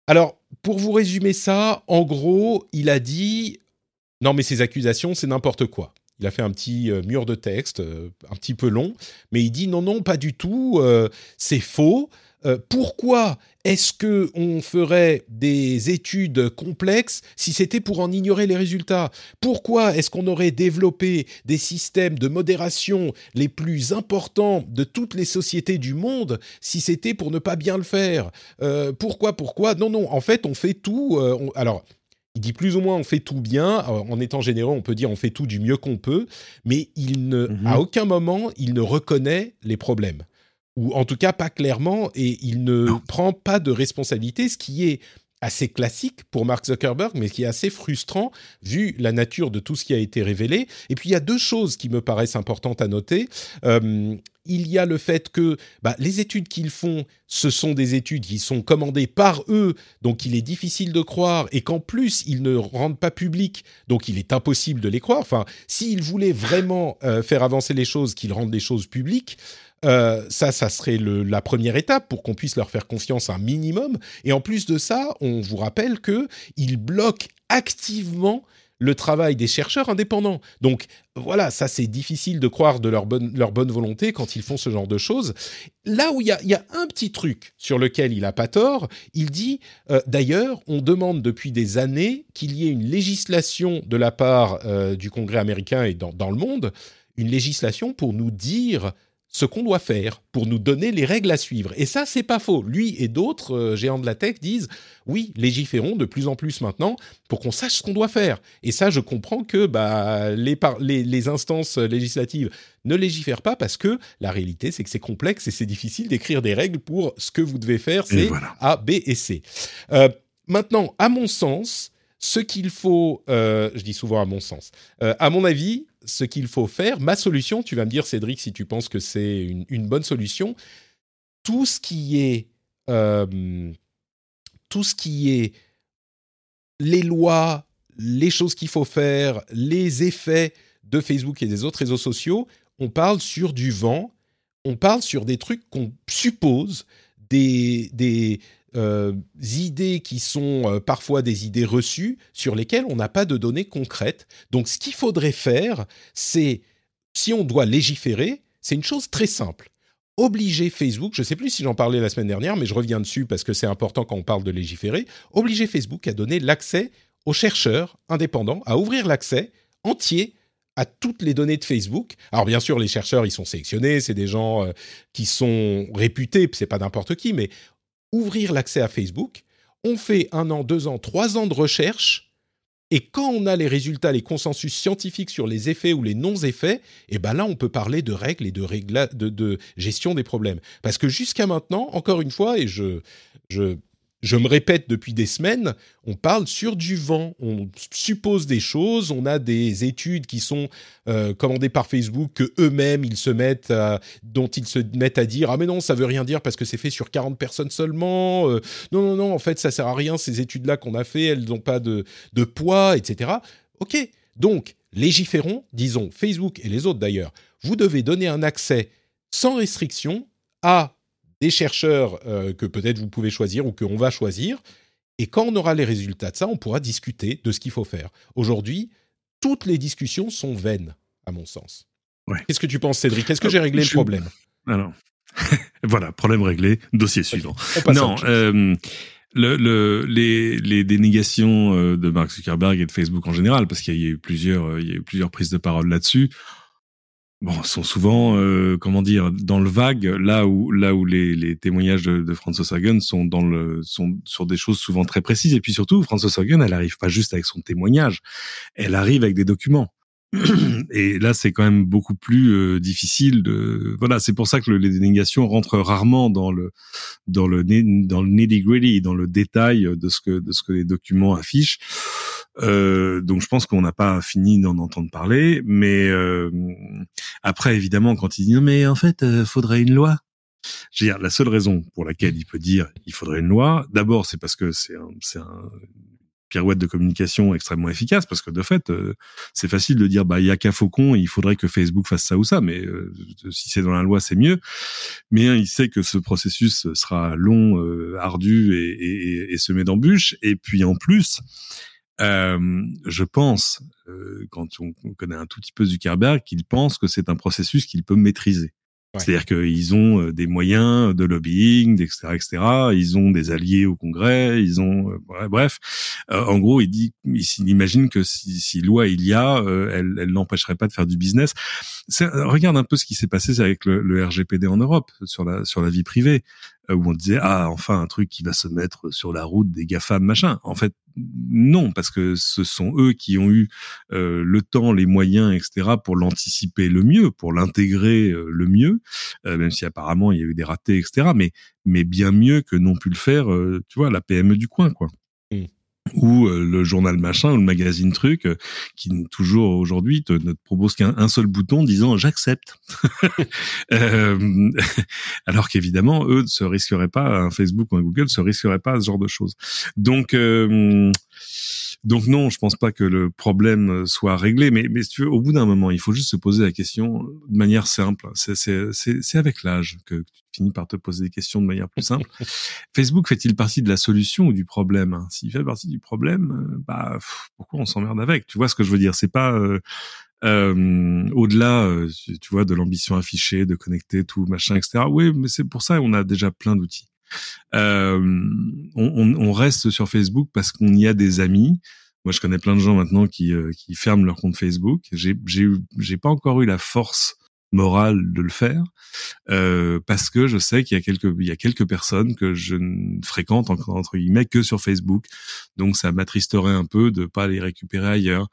Alors, pour vous résumer ça, en gros, il a dit non, mais ces accusations, c'est n'importe quoi. Il a fait un petit euh, mur de texte, euh, un petit peu long, mais il dit non, non, pas du tout, euh, c'est faux. pourquoi est-ce que on ferait des études complexes si c'était pour en ignorer les résultats? Pourquoi est-ce qu'on aurait développé des systèmes de modération les plus importants de toutes les sociétés du monde si c'était pour ne pas bien le faire? Pourquoi Pourquoi? Non, non. En fait, on fait tout. alors il dit plus ou moins on fait tout bien. En étant généreux, on peut dire on fait tout du mieux qu'on peut, mais il ne, mhm. à aucun moment, il ne reconnaît les problèmes. Ou en tout cas pas clairement, et il ne prend pas de responsabilité, ce qui est assez classique pour Mark Zuckerberg, mais qui est assez frustrant vu la nature de tout ce qui a été révélé. Et puis il y a deux choses qui me paraissent importantes à noter. Euh, il y a le fait que bah, les études qu'ils font, ce sont des études qui sont commandées par eux, donc il est difficile de croire, et qu'en plus ils ne rendent pas public, donc il est impossible de les croire. Enfin, s'ils voulaient vraiment euh, faire avancer les choses, qu'ils rendent les choses publiques, euh, ça, ça serait la première étape pour qu'on puisse leur faire confiance un minimum. Et en plus de ça, on vous rappelle que ils bloquent activement le travail des chercheurs indépendants. Donc voilà, ça c'est difficile de croire de leur bonne, leur bonne volonté quand ils font ce genre de choses. Là où il y a, un petit truc sur lequel il n'a pas tort, il dit euh, d'ailleurs, on demande depuis des années qu'il y ait une législation de la part euh, du Congrès américain et dans, dans le monde, une législation pour nous dire ce qu'on doit faire pour nous donner les règles à suivre. Et ça, c'est pas faux. Lui et d'autres euh, géants de la tech disent oui, légiférons de plus en plus maintenant pour qu'on sache ce qu'on doit faire. Et ça, je comprends que bah, les, les, instances législatives ne légifèrent pas parce que la réalité, c'est que c'est complexe et c'est difficile d'écrire des règles pour ce que vous devez faire. C'est A, B et C. Euh, maintenant, à mon sens, ce qu'il faut, euh, je dis souvent à mon sens, à mon avis, ce qu'il faut faire. Ma solution, tu vas me dire, Cédric, si tu penses que c'est une, bonne solution. Tout ce qui est, euh, tout ce qui est les lois, les choses qu'il faut faire, les effets de Facebook et des autres réseaux sociaux, on parle sur du vent, on parle sur des trucs qu'on suppose, des, des, euh, idées qui sont euh, parfois des idées reçues sur lesquelles on n'a pas de données concrètes. Donc ce qu'il faudrait faire, c'est, si on doit légiférer, c'est une chose très simple. Obliger Facebook, je ne sais plus si j'en parlais la semaine dernière, mais je reviens dessus parce que c'est important quand on parle de légiférer, obliger Facebook à donner l'accès aux chercheurs indépendants, à ouvrir l'accès entier à toutes les données de Facebook. Alors bien sûr, les chercheurs, ils sont sélectionnés, c'est des gens euh, qui sont réputés, c'est pas n'importe qui, mais ouvrir l'accès à Facebook. On fait un an, deux ans, trois ans de recherche. Et quand on a les résultats, les consensus scientifiques sur les effets ou les non-effets, eh ben là, on peut parler de règles et de, de, de gestion des problèmes. Parce que jusqu'à maintenant, encore une fois, et je, je je me répète depuis des semaines, on parle sur du vent, on suppose des choses, on a des études qui sont euh, commandées par Facebook que eux-mêmes ils se mettent, dont ils se mettent à dire ah mais non ça veut rien dire parce que c'est fait sur 40 personnes seulement, euh, non non non en fait ça sert à rien ces études là qu'on a fait elles n'ont pas de poids etc. Ok donc légiférons, disons Facebook et les autres d'ailleurs, vous devez donner un accès sans restriction à des chercheurs euh, que peut-être vous pouvez choisir ou qu'on va choisir. Et quand on aura les résultats de ça, on pourra discuter de ce qu'il faut faire. Aujourd'hui, toutes les discussions sont vaines, à mon sens. Qu'est-ce que tu penses, Cédric? Est-ce que euh, j'ai réglé le problème? Alors, voilà, problème réglé, dossier suivant. Non, euh, le, les, les, dénégations de Mark Zuckerberg et de Facebook en général, parce qu'il y a eu plusieurs, il y a eu plusieurs prises de parole là-dessus bon, sont souvent, euh, comment dire, dans le vague, là où, là où les, les témoignages de, de Frances Hagen sont dans le, sont sur des choses souvent très précises. Et puis surtout, Frances Hagen, elle arrive pas juste avec son témoignage, elle arrive avec des documents. Et là, c'est quand même beaucoup plus euh, difficile de. Voilà, c'est pour ça que les dénégations rentrent rarement dans le dans le dans le nitty gritty, dans le détail de ce que de ce que les documents affichent. Euh, donc, je pense qu'on n'a pas fini d'en entendre parler. Mais euh, après, évidemment, quand il dit non, mais en fait, euh, faudrait une loi. Je veux dire, la seule raison pour laquelle il peut dire il faudrait une loi, d'abord, c'est parce que c'est un, un, pirouette de communication extrêmement efficace parce que de fait, euh, c'est facile de dire bah il y a qu'un faucon, il faudrait que Facebook fasse ça ou ça, mais euh, si c'est dans la loi, c'est mieux. Mais il sait que ce processus sera long, euh, ardu et, et, et, semé d'embûches. Et puis en plus, je pense, quand on connaît un tout petit peu Zuckerberg, qu'il pense que c'est un processus qu'il peut maîtriser. C'est-à-dire qu'ils ont euh, des moyens de lobbying, etc., etc. Ils ont des alliés au Congrès. Ils ont, euh, bref. Euh, en gros, il dit, il imagine que si, si, loi il y a, elle, elle n'empêcherait pas de faire du business. Regarde un peu ce qui s'est passé avec le, le, RGPD en Europe sur la sur la vie privée. Euh, où on disait ah enfin un truc qui va se mettre sur la route des gafam machin. En fait non parce que ce sont eux qui ont eu euh, le temps, les moyens etc pour l'anticiper le mieux, pour l'intégrer euh, le mieux, même si apparemment il y a eu des ratés etc. Mais mais bien mieux que n'ont pu le faire tu vois la PME du coin quoi. Ou euh, le journal machin ou le magazine truc euh, qui toujours aujourd'hui te, ne te propose qu'un seul bouton disant j'accepte euh, alors qu'évidemment eux ne se risqueraient pas un Facebook ou un Google se risqueraient pas à ce genre de choses. Donc donc non, je pense pas que le problème soit réglé, mais, mais si tu veux, au bout d'un moment, il faut juste se poser la question de manière simple. C'est avec l'âge que finis par te poser des questions de manière plus simple. Facebook fait-il partie de la solution ou du problème? S'il fait partie du problème, euh, bah pourquoi on s'emmerde avec? Tu vois ce que je veux dire? C'est pas euh, euh, au-delà, euh, tu vois, de l'ambition affichée, de connecter tout machin, etc. Oui, mais c'est pour ça qu'on a déjà plein d'outils. Euh, on, on, reste sur Facebook parce qu'on y a des amis. Moi, je connais plein de gens maintenant qui, euh, qui ferment leur compte Facebook. J'ai pas encore eu la force morale de le faire euh, parce que je sais qu'il y a quelques il y a quelques personnes que je ne fréquente entre guillemets que sur Facebook. Donc ça m'attristerait un peu de pas les récupérer ailleurs.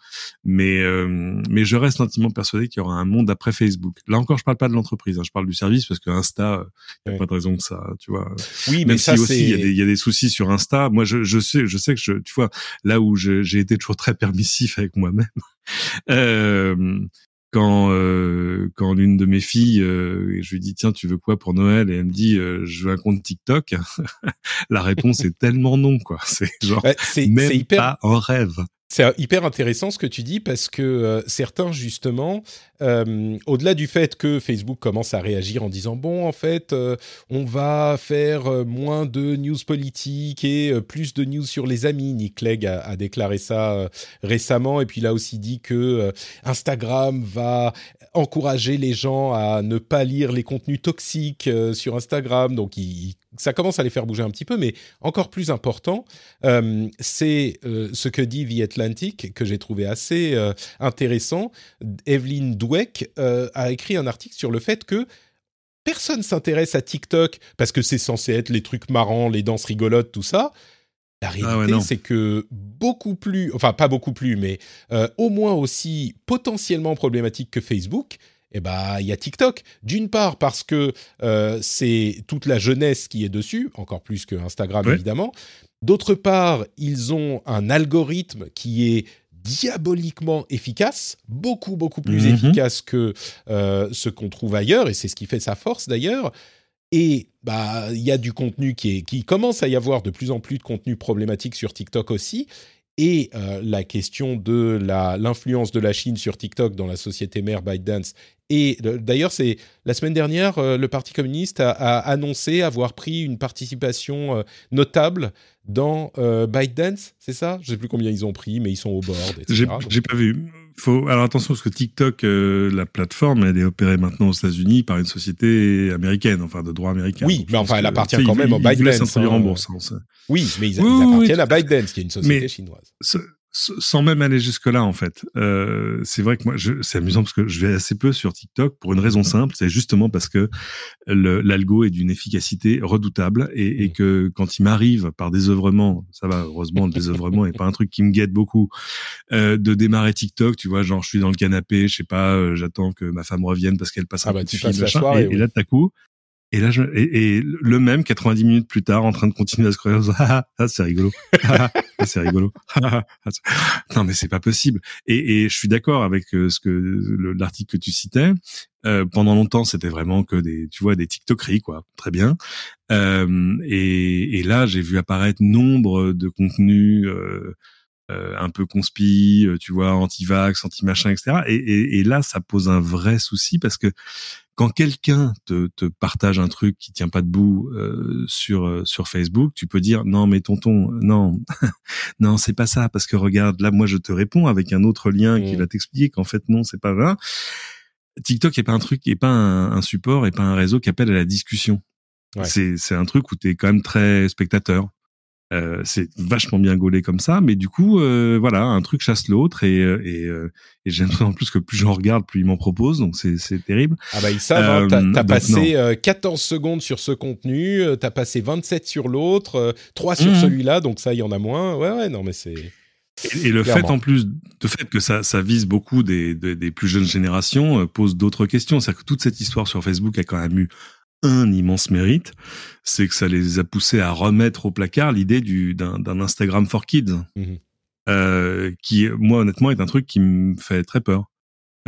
Mais euh, mais je reste intimement persuadé qu'il y aura un monde après Facebook. Là encore je parle pas de l'entreprise hein, je parle du service parce que Insta il y a pas de raison que ça tu vois. Oui mais ça aussi il y, a des, il y a des soucis sur Insta moi je, je sais je sais que je tu vois là où j'ai été toujours très permissif avec moi-même euh, quand euh, quand l'une de mes filles, euh, je lui dis tiens tu veux quoi pour Noël? Et elle me dit euh, je veux un compte TikTok, la réponse est tellement non quoi. C'est genre c'est, même hyper... pas en rêve. C'est hyper intéressant ce que tu dis parce que euh, certains justement, euh, au-delà du fait que Facebook commence à réagir en disant bon en fait euh, on va faire moins de news politiques et plus de news sur les amis. Nick Clegg a, déclaré ça récemment et puis il a aussi dit que Instagram va encourager les gens à ne pas lire les contenus toxiques sur Instagram. Donc il ça commence à les faire bouger un petit peu, mais encore plus important, euh, c'est euh, ce que dit The Atlantic, que j'ai trouvé assez euh, intéressant. Evelyn Dweck a écrit un article sur le fait que personne s'intéresse à TikTok parce que c'est censé être les trucs marrants, les danses rigolotes, tout ça. La ah réalité, c'est que beaucoup plus, enfin pas beaucoup plus, mais au moins aussi potentiellement problématique que Facebook, eh ben, il y a TikTok. D'une part parce que euh, c'est toute la jeunesse qui est dessus, encore plus que Instagram évidemment. D'autre part, ils ont un algorithme qui est diaboliquement efficace, beaucoup beaucoup plus mhm. efficace que euh, ce qu'on trouve ailleurs, et c'est ce qui fait sa force d'ailleurs. Et bah il y a du contenu qui est qui commence à y avoir de plus en plus de contenu problématique sur TikTok aussi et euh, la question de l'influence de la Chine sur TikTok dans la société mère ByteDance. Et d'ailleurs, c'est la semaine dernière, euh, le Parti communiste a, annoncé avoir pris une participation euh, notable dans ByteDance, c'est ça? Je ne sais plus combien ils ont pris, mais ils sont au board. J'ai pas vu faut alors attention parce que TikTok, euh, la plateforme, elle est opérée maintenant aux États-Unis par une société américaine, enfin de droit américain. Oui, mais enfin, elle appartient quand même à ByteDance. Hein. en bourse. Hein, oui, mais ils, appartiennent à ByteDance, qui est une société chinoise. Sans même aller jusque là en fait. Euh, c'est vrai que moi, c'est amusant parce que je vais assez peu sur TikTok pour une raison simple, c'est justement parce que l'algo est d'une efficacité redoutable et, et, que quand il m'arrive par désœuvrement, ça va heureusement le désœuvrement est pas un truc qui me guette beaucoup, euh, de démarrer TikTok, tu vois, genre je suis dans le canapé, je sais pas, euh, j'attends que ma femme revienne parce qu'elle passe un ah bah, petit film, machin, et, et, là, tout à coup, et là, je, et, le même 90 minutes plus tard, en train de continuer à se croire, ah, ah, c'est rigolo, ah, c'est rigolo. non, mais c'est pas possible. Et, et je suis d'accord avec euh, ce que l'article que tu citais. Euh, pendant longtemps, c'était vraiment que des, tu vois, des TikTokeries, quoi. Très bien. Euh, et, et, là, j'ai vu apparaître nombre de contenus. Euh, un peu conspi, tu vois, anti-vax, anti-machin, etc. Et, et, et, là, ça pose un vrai souci parce que quand quelqu'un te, te, partage un truc qui tient pas debout euh, sur euh, sur Facebook, tu peux dire non mais tonton, non, non c'est pas ça parce que regarde là moi je te réponds avec un autre lien qui mmh. va t'expliquer qu'en fait non c'est pas vrai. TikTok est pas un truc, est pas un, support, est pas un réseau qui appelle à la discussion. C'est c'est un truc où tu es quand même très spectateur. Euh, c'est vachement bien gaulé comme ça, mais du coup, euh, voilà, un truc chasse l'autre et, euh, et, et j'ai l'impression en plus que plus j'en regarde, plus ils m'en proposent, donc c'est, terrible. Ah bah ils savent, hein, t'as, passé 14 secondes sur ce contenu, t'as passé 27 sur l'autre, 3 sur mmh. celui-là, donc ça, il y en a moins. Ouais, ouais, non, mais c'est... Et, le fait en plus, de fait que ça, ça vise beaucoup des, des, des plus jeunes générations pose d'autres questions. C'est-à-dire que toute cette histoire sur Facebook a quand même eu un immense mérite, c'est que ça les a poussés à remettre au placard l'idée d'un Instagram for Kids, mhm. euh, qui moi honnêtement est un truc qui me fait très peur.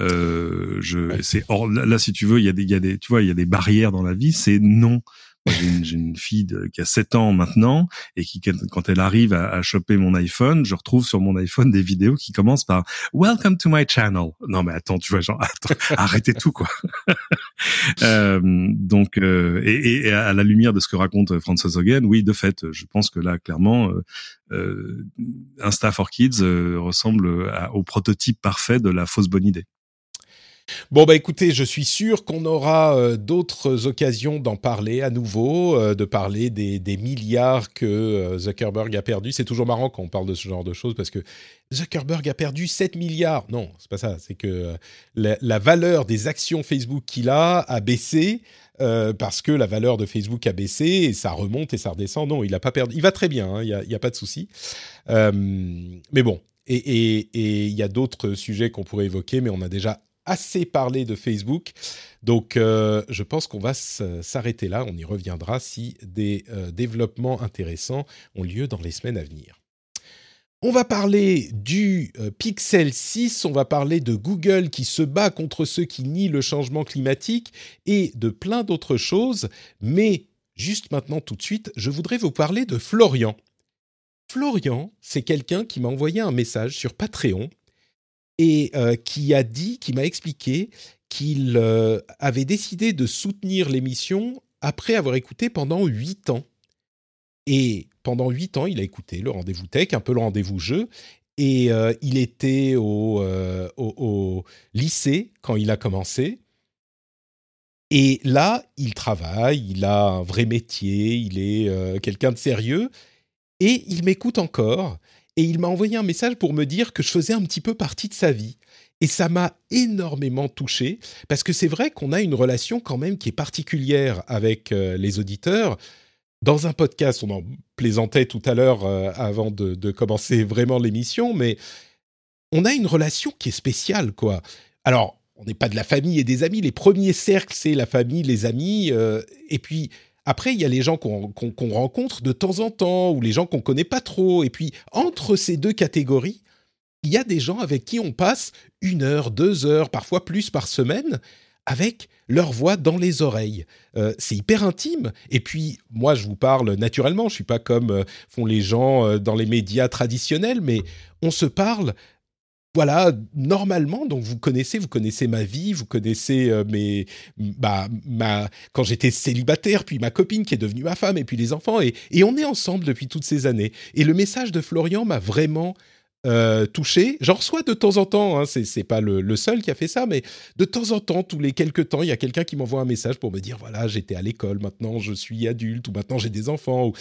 Euh, je, c'est là, si tu veux, il y a des, il y a des, tu vois, il y a des barrières dans la vie. C'est non, j'ai une, fille qui a 7 ans maintenant et qui, quand elle arrive à, à, choper mon iPhone, je retrouve sur mon iPhone des vidéos qui commencent par Welcome to my channel. Non mais attends, tu vois, genre arrêtez tout quoi. euh, donc euh, et, et, à la lumière de ce que raconte Frances Hogan, oui, de fait, je pense que là clairement, euh, euh Insta for Kids euh, ressemble au prototype parfait de la fausse bonne idée. Bon, bah écoutez, je suis sûr qu'on aura euh, d'autres occasions d'en parler à nouveau, euh, de parler des, milliards que euh, Zuckerberg a perdu. C'est toujours marrant quand on parle de ce genre de choses parce que Zuckerberg a perdu 7 milliards. Non, c'est pas ça. C'est que la, valeur des actions Facebook qu'il a a baissé. parce que la valeur de Facebook a baissé et ça remonte et ça redescend. Non, il a pas perdu. Il va très bien, hein, il n'y a, pas de souci. mais bon, et il y a d'autres sujets qu'on pourrait évoquer, mais on a déjà assez parlé de Facebook. Donc, euh, je pense qu'on va s'arrêter là. On y reviendra si des euh, développements intéressants ont lieu dans les semaines à venir. On va parler du euh, Pixel 6, on va parler de Google qui se bat contre ceux qui nient le changement climatique et de plein d'autres choses. Mais juste maintenant, tout de suite, je voudrais vous parler de Florian. Florian, c'est quelqu'un qui m'a envoyé un message sur Patreon et euh, qui a dit, qui m'a expliqué qu'il euh, avait décidé de soutenir l'émission après avoir écouté pendant huit ans. Et pendant huit ans, il a écouté le rendez-vous tech, un peu le rendez-vous jeu, et euh, il était au, au, lycée quand il a commencé. Et là, il travaille, il a un vrai métier, il est quelqu'un de sérieux, et il m'écoute encore et il m'a envoyé un message pour me dire que je faisais un petit peu partie de sa vie. Et ça m'a énormément touché, parce que c'est vrai qu'on a une relation quand même qui est particulière avec euh, les auditeurs. Dans un podcast, on en plaisantait tout à l'heure euh, avant de, commencer vraiment l'émission, mais on a une relation qui est spéciale, quoi. Alors, on n'est pas de la famille et des amis. Les premiers cercles, c'est la famille, les amis. Euh, et puis, après, il y a les gens qu'on rencontre de temps en temps ou les gens qu'on connaît pas trop. Et puis, entre ces deux catégories, il y a des gens avec qui on passe une heure, deux heures, parfois plus par semaine, avec leur voix dans les oreilles. Euh, c'est hyper intime. Et puis, moi, je vous parle naturellement. Je suis pas comme euh, font les gens euh, dans les médias traditionnels, mais on se parle voilà, normalement, donc vous connaissez, vous connaissez ma vie, vous connaissez euh, mes, bah, ma, quand j'étais célibataire, puis ma copine qui est devenue ma femme, et puis les enfants, et, on est ensemble depuis toutes ces années. Et le message de Florian m'a vraiment euh, touché. J'en reçois de temps en temps, hein, c'est pas le, seul qui a fait ça, mais de temps en temps, tous les quelques temps, il y a quelqu'un qui m'envoie un message pour me dire voilà, j'étais à l'école, maintenant je suis adulte, ou maintenant j'ai des enfants.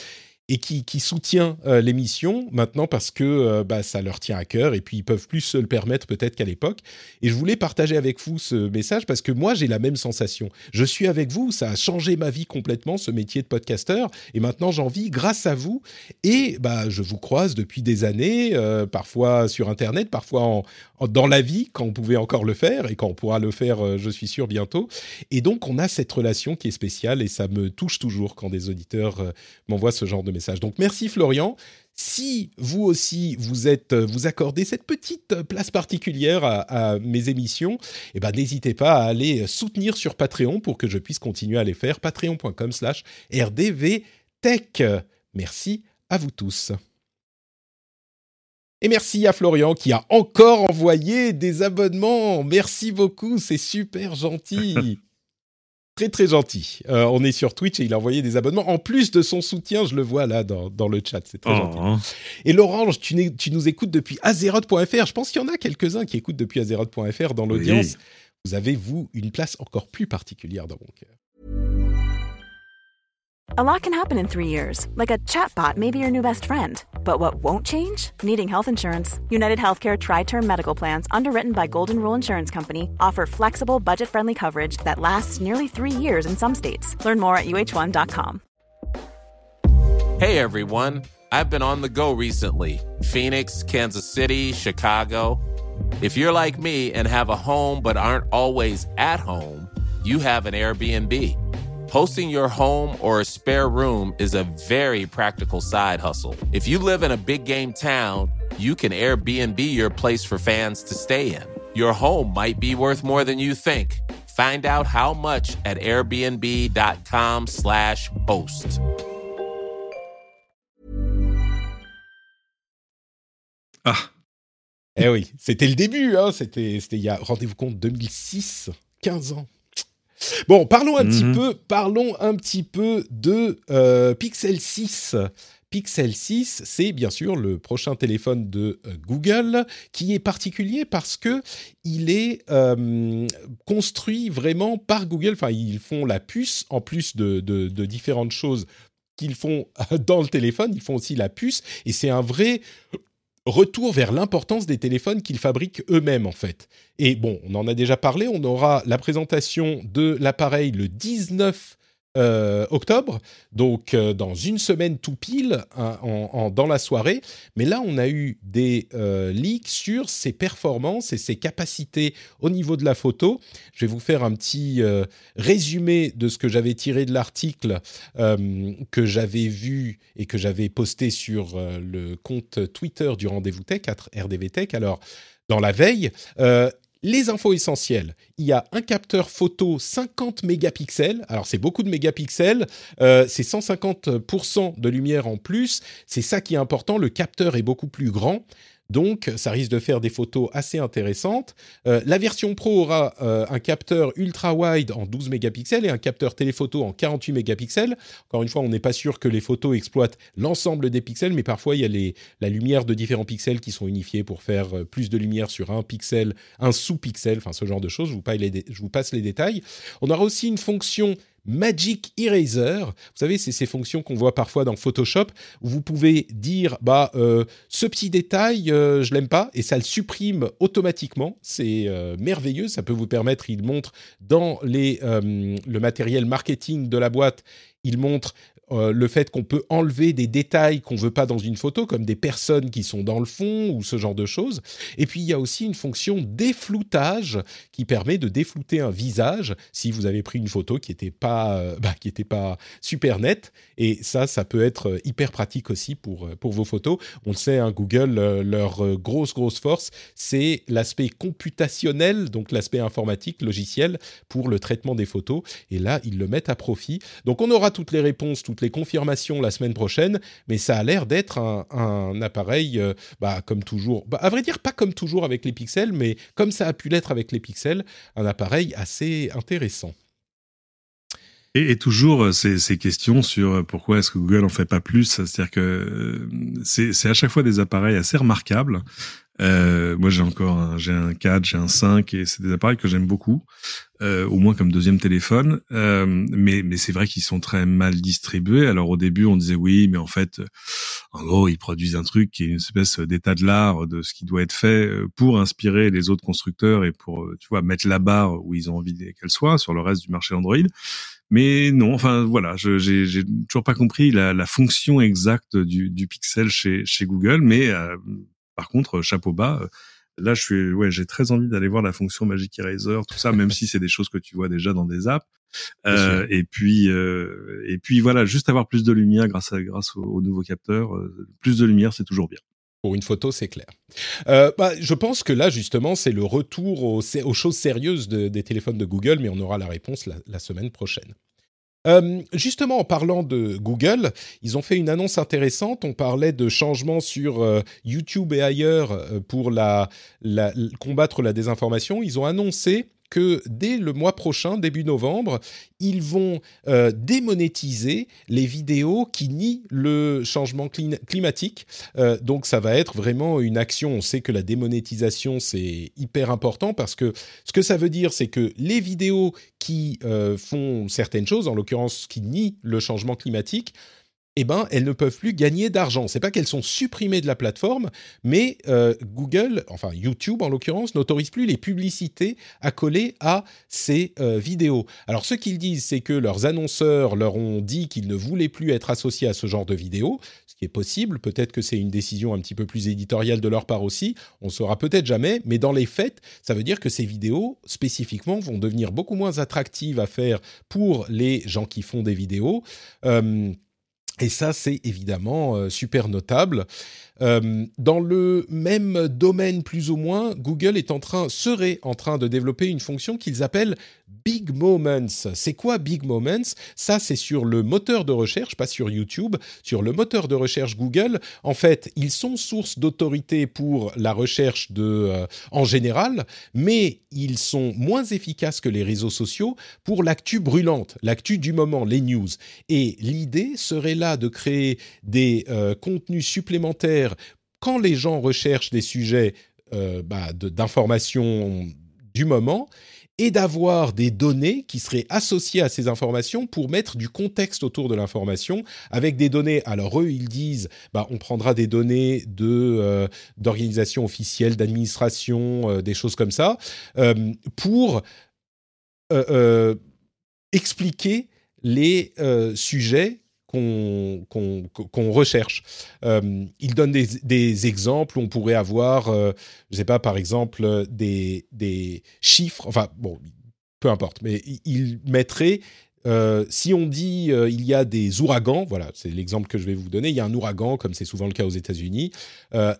Et qui, soutient euh, l'émission maintenant parce que euh, bah, ça leur tient à cœur et puis ils peuvent plus se le permettre peut-être qu'à l'époque. Et je voulais partager avec vous ce message parce que moi j'ai la même sensation. Je suis avec vous, ça a changé ma vie complètement ce métier de podcasteur et maintenant j'en vis grâce à vous et bah je vous croise depuis des années, euh, parfois sur internet, parfois dans la vie quand on pouvait encore le faire et quand on pourra le faire, je suis sûr bientôt. Et donc on a cette relation qui est spéciale et ça me touche toujours quand des auditeurs m'envoient ce genre de Donc merci Florian. Si vous aussi vous êtes vous accordez cette petite place particulière à, mes émissions, eh ben n'hésitez pas à aller soutenir sur Patreon pour que je puisse continuer à les faire. Patreon.com/slash rdvtech. Merci à vous tous. Et merci à Florian qui a encore envoyé des abonnements. Merci beaucoup, c'est super gentil. très très gentil. Euh, on est sur Twitch et il a envoyé des abonnements. En plus de son soutien, je le vois là dans, dans le chat, c'est très oh. gentil. Et Laurent, tu, tu, nous écoutes depuis azeroth.fr. Je pense qu'il y en a quelques-uns qui écoutent depuis azeroth.fr dans l'audience. Vous avez, vous, une place encore plus particulière dans mon cœur. A lot can happen in three years, like a chatbot may be your new best friend. But what won't change? Needing health insurance. United Healthcare Tri Term Medical Plans, underwritten by Golden Rule Insurance Company, offer flexible, budget friendly coverage that lasts nearly three years in some states. Learn more at uh1.com. Hey everyone, I've been on the go recently Phoenix, Kansas City, Chicago. If you're like me and have a home but aren't always at home, you have an Airbnb. Hosting your home or a spare room is a very practical side hustle. If you live in a big game town, you can Airbnb your place for fans to stay in. Your home might be worth more than you think. Find out how much at airbnb.com/slash host. Ah. Eh oui, c'était le début, hein. C'était, c'était il y a, rendez-vous compte, 2006, 15 ans. Bon, parlons un petit mhm. peu, parlons un petit peu de euh, Pixel 6. Pixel 6, c'est bien sûr le prochain téléphone de euh, Google qui est particulier parce que il est euh, construit vraiment par Google. Enfin, ils font la puce en plus de, de différentes choses qu'ils font dans le téléphone. Ils font aussi la puce et c'est un vrai retour vers l'importance des téléphones qu'ils fabriquent eux-mêmes en fait. Et bon, on en a déjà parlé, on aura la présentation de l'appareil le 19 euh, octobre, donc euh, dans une semaine tout pile hein, en, dans la soirée. Mais là, on a eu des euh, leaks sur ses performances et ses capacités au niveau de la photo. Je vais vous faire un petit résumé de ce que j'avais tiré de l'article que j'avais vu et que j'avais posté sur le compte Twitter du Rendez-vous Tech, RDV Tech. Alors, dans la veille, les infos essentielles. Il y a un capteur photo 50 mégapixels. Alors c'est beaucoup de mégapixels. Euh, c'est 150% de lumière en plus. C'est ça qui est important. Le capteur est beaucoup plus grand. Donc, ça risque de faire des photos assez intéressantes. Euh, la version Pro aura euh, un capteur ultra wide en 12 mégapixels et un capteur téléphoto en 48 mégapixels. Encore une fois, on n'est pas sûr que les photos exploitent l'ensemble des pixels, mais parfois il y a la lumière de différents pixels qui sont unifiés pour faire euh, plus de lumière sur un pixel, un sous-pixel, enfin ce genre de choses. Je vous passe les détails. On aura aussi une fonction Magic Eraser. Vous savez, c'est ces fonctions qu'on voit parfois dans Photoshop où vous pouvez dire bah euh, ce petit détail euh, je l'aime pas et ça le supprime automatiquement. C'est euh, merveilleux. Ça peut vous permettre. Il montre dans les le matériel marketing de la boîte. Il montre euh, le fait qu'on peut enlever des détails qu'on veut pas dans une photo, comme des personnes qui sont dans le fond ou ce genre de choses. Et puis il y a aussi une fonction défloutage qui permet de déflouter un visage si vous avez pris une photo qui n'était pas, euh, bah, qui était pas super nette. Et ça, ça peut être euh, hyper pratique aussi pour pour vos photos. On le sait, hein, Google, leur grosse grosse force, c'est l'aspect computationnel, donc l'aspect informatique, logiciel pour le traitement des photos. Et là, ils le mettent à profit. Donc on aura toutes les réponses, les confirmations la semaine prochaine, mais ça a l'air d'être un, appareil, euh, bah, comme toujours, bah, à vrai dire pas comme toujours avec les pixels, mais comme ça a pu l'être avec les pixels, un appareil assez intéressant. Et, toujours euh, ces, questions sur euh, pourquoi est-ce que Google en fait pas plus, c'est-à-dire que c'est à chaque fois des appareils assez remarquables Euh, moi, j'ai encore un, j'ai un 4, j'ai un 5 et c'est des appareils que j'aime beaucoup, euh, au moins comme deuxième téléphone. Euh, mais mais c'est vrai qu'ils sont très mal distribués. Alors au début, on disait oui, mais en fait, en gros, ils produisent un truc qui est une espèce d'état de l'art de ce qui doit être fait pour inspirer les autres constructeurs et pour tu vois mettre la barre où ils ont envie qu'elle soit sur le reste du marché Android. Mais non, enfin voilà, je j'ai toujours pas compris la, la fonction exacte du, du Pixel chez chez Google, mais euh, par contre, chapeau bas. Euh, là, je suis, ouais, j'ai très envie d'aller voir la fonction Magic Eraser, tout ça, même si c'est des choses que tu vois déjà dans des apps. Euh, et puis, euh, et puis voilà, juste avoir plus de lumière grâce à grâce au, au nouveau capteur, euh, plus de lumière, c'est toujours bien. Pour une photo, c'est clair. Euh, bah, je pense que là, justement, c'est le retour aux, aux choses sérieuses de, des téléphones de Google, mais on aura la réponse la, la semaine prochaine. Euh, justement, en parlant de Google, ils ont fait une annonce intéressante. On parlait de changements sur euh, YouTube et ailleurs euh, pour la, la, combattre la désinformation. Ils ont annoncé que dès le mois prochain, début novembre, ils vont euh, démonétiser les vidéos qui nient le changement climatique. Euh, donc ça va être vraiment une action. On sait que la démonétisation, c'est hyper important parce que ce que ça veut dire, c'est que les vidéos qui euh, font certaines choses, en l'occurrence qui nient le changement climatique, eh ben, elles ne peuvent plus gagner d'argent. C'est pas qu'elles sont supprimées de la plateforme, mais euh, Google, enfin YouTube en l'occurrence, n'autorise plus les publicités à coller à ces euh, vidéos. Alors ce qu'ils disent, c'est que leurs annonceurs leur ont dit qu'ils ne voulaient plus être associés à ce genre de vidéos, ce qui est possible. Peut-être que c'est une décision un petit peu plus éditoriale de leur part aussi. On saura peut-être jamais, mais dans les faits, ça veut dire que ces vidéos spécifiquement vont devenir beaucoup moins attractives à faire pour les gens qui font des vidéos. Euh, et ça, c'est évidemment euh, super notable. Euh, dans le même domaine plus ou moins, Google est en train, serait en train de développer une fonction qu'ils appellent Big Moments. C'est quoi Big Moments? Ça, c'est sur le moteur de recherche, pas sur YouTube, sur le moteur de recherche Google. En fait, ils sont source d'autorité pour la recherche euh, en général, mais ils sont moins efficaces que les réseaux sociaux pour l'actu brûlante, l'actu du moment, les news. Et l'idée serait là de créer des euh, contenus supplémentaires quand les gens recherchent des sujets euh, bah, d'information du moment et d'avoir des données qui seraient associées à ces informations pour mettre du contexte autour de l'information avec des données. Alors eux, ils disent, bah, on prendra des données de euh, d'organisations officielles, d'administration, euh, des choses comme ça, euh, pour euh, expliquer les sujets qu'on recherche. Euh, il donne des, des, exemples. On pourrait avoir, euh, je sais pas, par exemple, des, des chiffres. Enfin, bon, peu importe. Mais il mettrait euh, si on dit il y a des ouragans, voilà, c'est l'exemple que je vais vous donner. Il y a un ouragan, comme c'est souvent le cas aux États-Unis.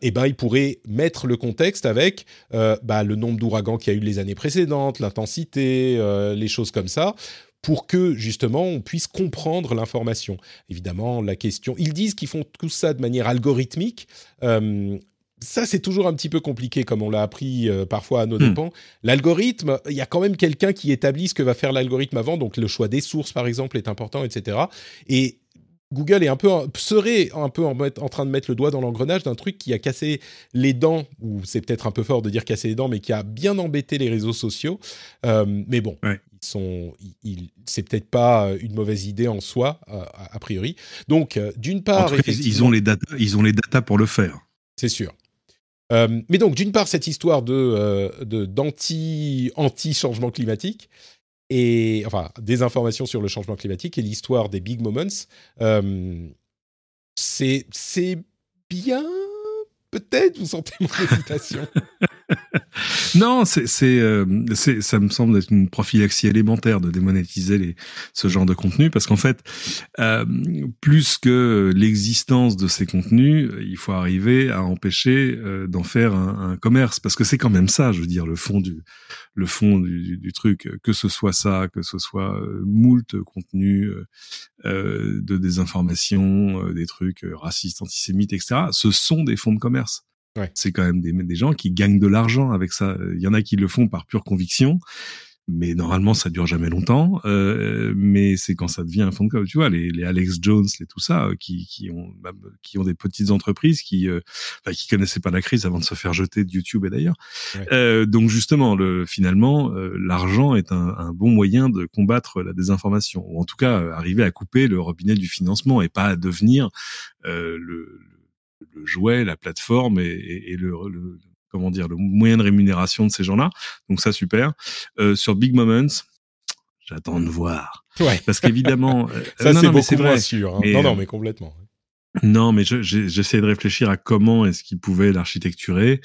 Et ben, il pourrait mettre le contexte avec bah, le nombre d'ouragans qu'il y a eu les années précédentes, l'intensité, les choses comme ça, pour que justement on puisse comprendre l'information. Évidemment, la question, ils disent qu'ils font tout ça de manière algorithmique. Euh, ça, c'est toujours un petit peu compliqué, comme on l'a appris euh, parfois à nos hmm. dépens. L'algorithme, il y a quand même quelqu'un qui établit ce que va faire l'algorithme avant, donc le choix des sources, par exemple, est important, etc. Et Google est un peu serait un peu en, en train de mettre le doigt dans l'engrenage d'un truc qui a cassé les dents, ou c'est peut-être un peu fort de dire casser les dents, mais qui a bien embêté les réseaux sociaux. Euh, mais bon, sont, c'est peut-être pas une mauvaise idée en soi, a, priori. Donc, euh, d'une part, ils ont les data, ils ont les data pour le faire. C'est sûr. Euh, mais donc, d'une part, cette histoire de, euh, d'anti, anti changement climatique et enfin des informations sur le changement climatique et l'histoire des big moments, c'est c'est bien peut-être. Vous sentez mon hésitation non, c'est, euh, ça me semble être une prophylaxie élémentaire de démonétiser les, ce genre de contenu, parce qu'en fait, euh, plus que l'existence de ces contenus, il faut arriver à empêcher euh, d'en faire un, un, commerce, parce que c'est quand même ça, je veux dire, le fond du, le fond du, du truc, que ce soit ça, que ce soit euh, moult contenu euh, de désinformation, des trucs racistes, antisémites, etc. Ce sont des fonds de commerce. C'est quand même des, des gens qui gagnent de l'argent avec ça. Il y en a qui le font par pure conviction. mais normalement ça dure jamais longtemps. Euh, mais c'est quand ça devient un fond de com. Tu vois, les, les Alex Jones, les tout ça, euh, qui, qui ont bah, qui ont des petites entreprises qui euh, bah, qui connaissaient pas la crise avant de se faire jeter de YouTube et d'ailleurs. Euh, donc justement, le, finalement, l'argent est un, un, bon moyen de combattre la désinformation, ou en tout cas arriver à couper le robinet du financement et pas à devenir le, le jouet, la plateforme et, et, et le, le, comment dire, le moyen de rémunération de ces gens-là. Donc ça, super. Euh, sur Big Moments, j'attends de voir. Ouais. Parce qu'évidemment, euh, ça c'est beaucoup vrai. moins sûr. Hein. Mais, non, non, mais complètement. Non, mais j'essaie de réfléchir à comment est-ce qu'ils pouvaient l'architecturer.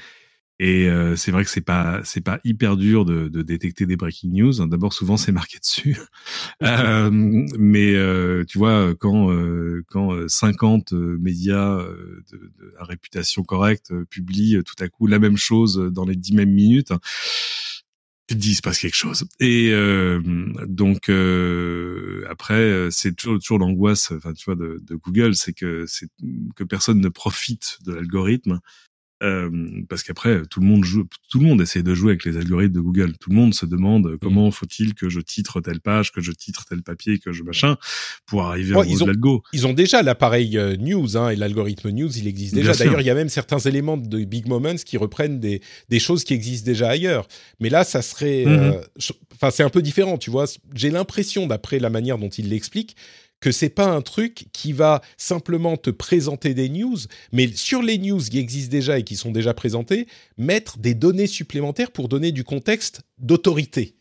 Et euh, c'est vrai que c'est pas c'est pas hyper dur de, de détecter des breaking news. D'abord, souvent c'est marqué dessus, euh, mais euh, tu vois quand euh, quand 50 euh, médias de, de, à réputation correcte publient tout à coup la même chose dans les dix mêmes minutes, tu te dis il se passe quelque chose. Et donc après c'est toujours, toujours l'angoisse, enfin tu vois de, de Google, c'est que c'est que personne ne profite de l'algorithme euh, parce qu'après, tout le monde joue, tout le monde essaie de jouer avec les algorithmes de Google. Tout le monde se demande mmh. comment faut-il que je titre telle page, que je titre tel papier, que je machin, pour arriver de l'algo. Ils ont déjà l'appareil euh, news, hein, et l'algorithme news, il existe déjà. D'ailleurs, il y a même certains éléments de Big Moments qui reprennent des, des choses qui existent déjà ailleurs. Mais là, ça serait, mmh euh, enfin, c'est un peu différent, tu vois. J'ai l'impression, d'après la manière dont il l'explique, que c'est pas un truc qui va simplement te présenter des news, mais sur les news qui existent déjà et qui sont déjà présentées, mettre des données supplémentaires pour donner du contexte d'autorité.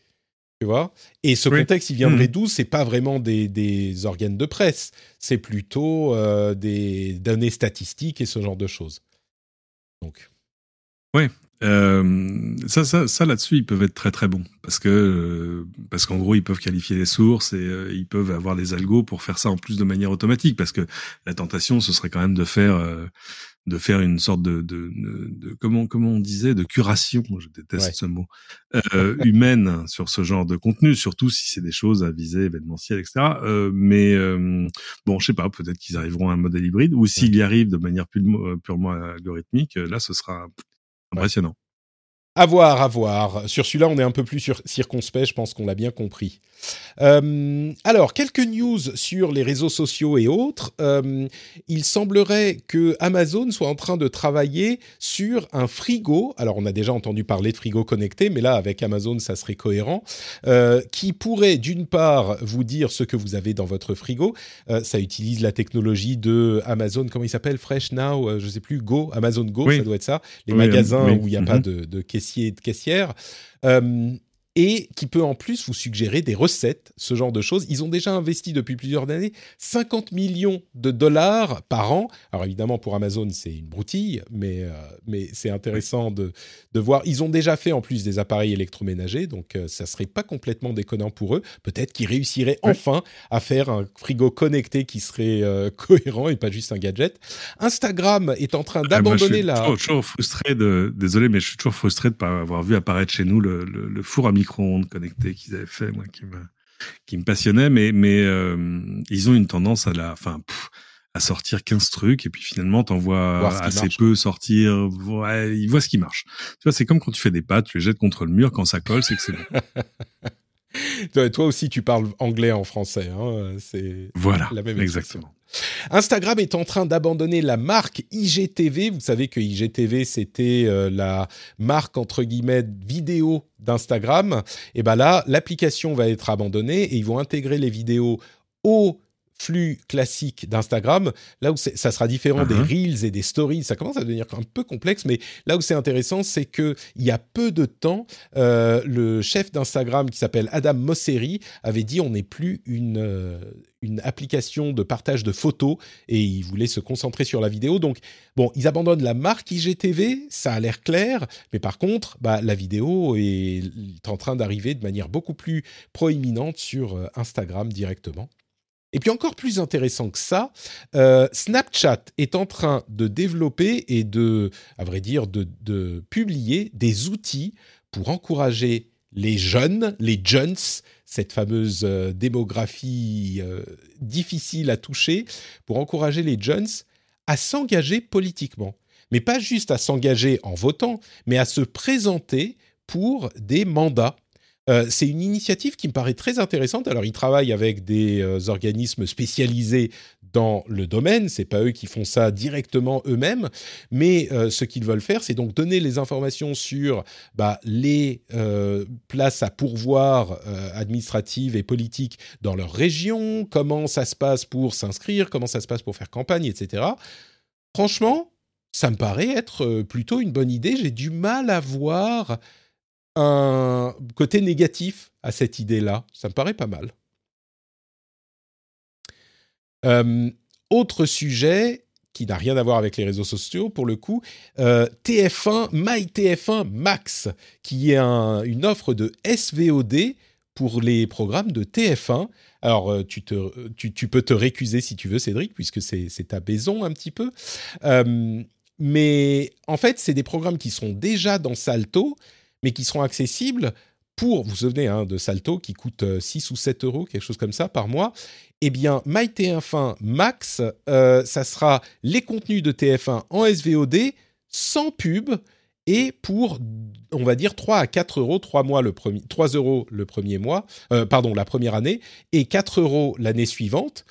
Tu vois? Et ce contexte, il viendrait d'où C'est pas vraiment des, des, organes de presse, c'est plutôt euh, des données statistiques et ce genre de choses. Donc. Oui, euh, ça, ça, ça là-dessus, ils peuvent être très très bons. Parce que euh, parce qu'en gros, ils peuvent qualifier les sources et euh, ils peuvent avoir les algos pour faire ça en plus de manière automatique. Parce que la tentation, ce serait quand même de faire euh, de faire une sorte de, de, de, comment comment on disait de curation, je déteste ce mot, humaine sur ce genre de contenu, surtout si c'est des choses à viser événementielle, etc. mais bon, je sais pas, peut-être qu'ils arriveront à un modèle hybride ou s'ils y arrivent de manière purement algorithmique, là, ce sera Impressionnant. À voir, à voir. Sur celui-là, on est un peu plus sur circonspect, je pense qu'on l'a bien compris. Euh, alors, quelques news sur les réseaux sociaux et autres. Euh, il semblerait que Amazon soit en train de travailler sur un frigo. Alors, on a déjà entendu parler de frigo connecté, mais là, avec Amazon, ça serait cohérent. Euh, qui pourrait, d'une part, vous dire ce que vous avez dans votre frigo. ça utilise la technologie de Amazon, comment il s'appelle? Fresh Now, je sais plus, Go, Amazon Go, ça doit être ça. Les magasins où il n'y a pas mhm. de, de caissier et de caissière et qui peut en plus vous suggérer des recettes, ce genre de choses. Ils ont déjà investi depuis plusieurs années 50 millions de dollars par an. Alors évidemment pour Amazon c'est une broutille, mais, euh, mais c'est intéressant de, de voir. Ils ont déjà fait en plus des appareils électroménagers, donc euh, ça serait pas complètement déconnant pour eux. Peut-être qu'ils réussiraient enfin à faire un frigo connecté qui serait euh, cohérent et pas juste un gadget. Instagram est en train ah, d'abandonner la... Je suis toujours, frustré de... Désolé, mais je suis toujours frustré de pas avoir vu apparaître chez nous le, le, le four à micro-ondes connecté qu'ils avaient fait, moi, qui me, qui me passionnait. Mais, mais euh, ils ont une tendance à la, enfin, à sortir 15 trucs et puis finalement t'en vois assez peu sortir. Ouais, ils voient ce qui marche. Tu vois, c'est comme quand tu fais des pâtes, tu les jettes contre le mur, quand ça colle, c'est que c'est bon. Toi aussi, tu parles anglais en français. Hein c'est voilà, la même exactement. Instagram est en train d'abandonner la marque IGTV. Vous savez que IGTV, c'était euh, la marque, entre guillemets, vidéo d'Instagram. Et ben là, l'application va être abandonnée et ils vont intégrer les vidéos au flux classique d'Instagram, là où ça sera différent des uh-huh. reels et des stories, ça commence à devenir un peu complexe, mais là où c'est intéressant, c'est que il y a peu de temps, euh, le chef d'Instagram qui s'appelle Adam Mosseri avait dit on n'est plus une euh, une application de partage de photos et il voulait se concentrer sur la vidéo. Donc bon, ils abandonnent la marque IGTV, ça a l'air clair, mais par contre, bah, la vidéo est en train d'arriver de manière beaucoup plus proéminente sur euh, Instagram directement. Et puis encore plus intéressant que ça, euh, Snapchat est en train de développer et de, à vrai dire, de, publier des outils pour encourager les jeunes, les jeunes, cette fameuse euh, démographie euh, difficile à toucher, pour encourager les jeunes à s'engager politiquement. Mais pas juste à s'engager en votant, mais à se présenter pour des mandats Euh, c'est une initiative qui me paraît très intéressante. Alors, ils travaillent avec des euh, organismes spécialisés dans le domaine. C'est pas eux qui font ça directement eux-mêmes, mais euh, ce qu'ils veulent faire, c'est donc donner les informations sur bah, les places à pourvoir administratives et politiques dans leur région, comment ça se passe pour s'inscrire, comment ça se passe pour faire campagne, etc. Franchement, ça me paraît être plutôt une bonne idée. J'ai du mal à voir un côté négatif à cette idée-là. Ça me paraît pas mal. Euh, autre sujet qui n'a rien à voir avec les réseaux sociaux pour le coup, euh, TF1, MyTF1 Max, qui est une offre de SVOD pour les programmes de TF1. Alors, euh, tu, peux te récuser si tu veux, Cédric, puisque c'est ta maison un petit peu. mais en fait, c'est des programmes qui sont déjà dans Salto mais qui seront accessibles pour, vous vous souvenez hein, de Salto qui coûte 6 euh, ou 7 euros, quelque chose comme ça par mois, eh bien MyTF1 Max, euh, ça sera les contenus de TF1 en SVOD, sans pub, et pour, on va dire, 3 à 4 euros, 3, mois le premier, 3 euros le premier mois, euh, pardon, la première année, et 4 euros l'année suivante,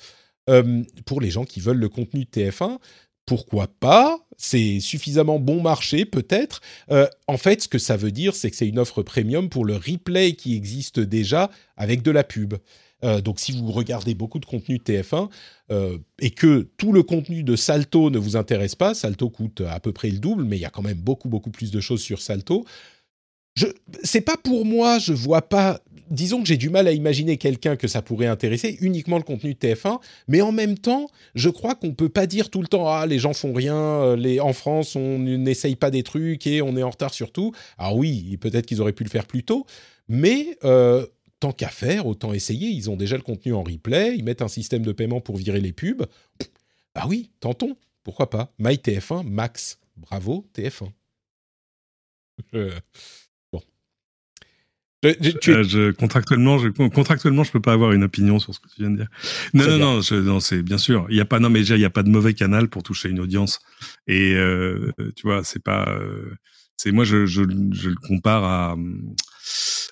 pour les gens qui veulent le contenu de TF1 pourquoi pas C'est suffisamment bon marché, peut-être. Euh, en fait, ce que ça veut dire, c'est que c'est une offre premium pour le replay qui existe déjà avec de la pub. Euh, donc, si vous regardez beaucoup de contenu de TF1 euh, et que tout le contenu de Salto ne vous intéresse pas, Salto coûte à peu près le double, mais il y a quand même beaucoup beaucoup plus de choses sur Salto. C'est pas pour moi, je vois pas. Disons que j'ai du mal à imaginer quelqu'un que ça pourrait intéresser, uniquement le contenu de TF1, mais en même temps, je crois qu'on peut pas dire tout le temps ah les gens font rien, euh, les en France on n'essaye pas des trucs et on est en retard sur tout. Alors oui, peut-être qu'ils auraient pu le faire plus tôt, mais euh, tant qu'à faire, autant essayer. Ils ont déjà le contenu en replay, ils mettent un système de paiement pour virer les pubs. Ah oui, tentons, pourquoi pas. My TF1 Max, bravo TF1. Euh, je, contractuellement, je, contractuellement, je peux pas avoir une opinion sur ce que tu viens de dire. Non, non, non, non, c'est bien sûr. Il y a pas, non, mais déjà, il y a pas de mauvais canal pour toucher une audience. Et euh, tu vois, c'est pas, euh, c'est moi, je, je, je, le compare à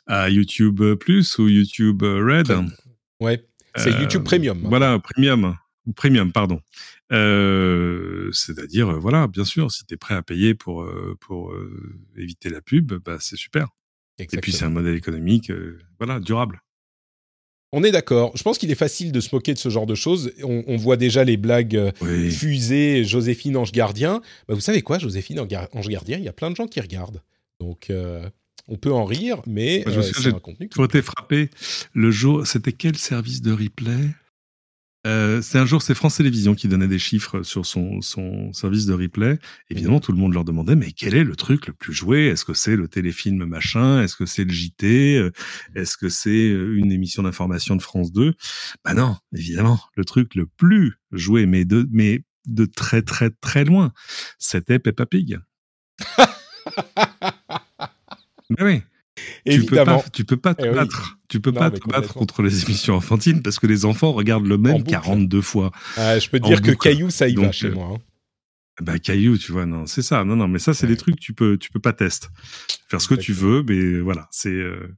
à YouTube Plus ou YouTube Red. Ouais, c'est YouTube Premium. Voilà, Premium ou Premium, pardon. C'est-à-dire, voilà, bien sûr, si tu es prêt à payer pour pour éviter la pub, bah c'est super. Et puis c'est un modèle économique, euh, voilà, durable. On est d'accord. Je pense qu'il est facile de se moquer de ce genre de choses. On, voit déjà les blagues euh, fusées, Joséphine Ange Gardien. Bah, vous savez quoi, Joséphine Ange Gardien, il y a plein de gens qui regardent. Donc, euh, on peut en rire, mais c'est un contenu. J'ai été frappé le jour. C'était quel service de replay? Euh, c'est un jour, c'est France Télévisions qui donnait des chiffres sur son, son service de replay. Évidemment, tout le monde leur demandait, mais quel est le truc le plus joué? Est-ce que c'est le téléfilm machin? Est-ce que c'est le JT euh, Est-ce que c'est euh, une émission d'information de France 2 Bah non, évidemment, le truc le plus joué, mais de, mais de très très très loin, c'était Peppa Pig. mais oui. Tu peux pas, tu peux pas te eh battre. Tu peux pas te battre contre les émissions enfantines parce que les enfants regardent le même 42 fois. Ah, je peux te dire que Caillou, ça y va chez moi. Hein. Bah Caillou, tu vois, non, c'est ça. Non, non, mais ça, c'est des trucs tu peux, tu peux pas tester. Faire ce que tu veux, mais voilà, c'est. Euh,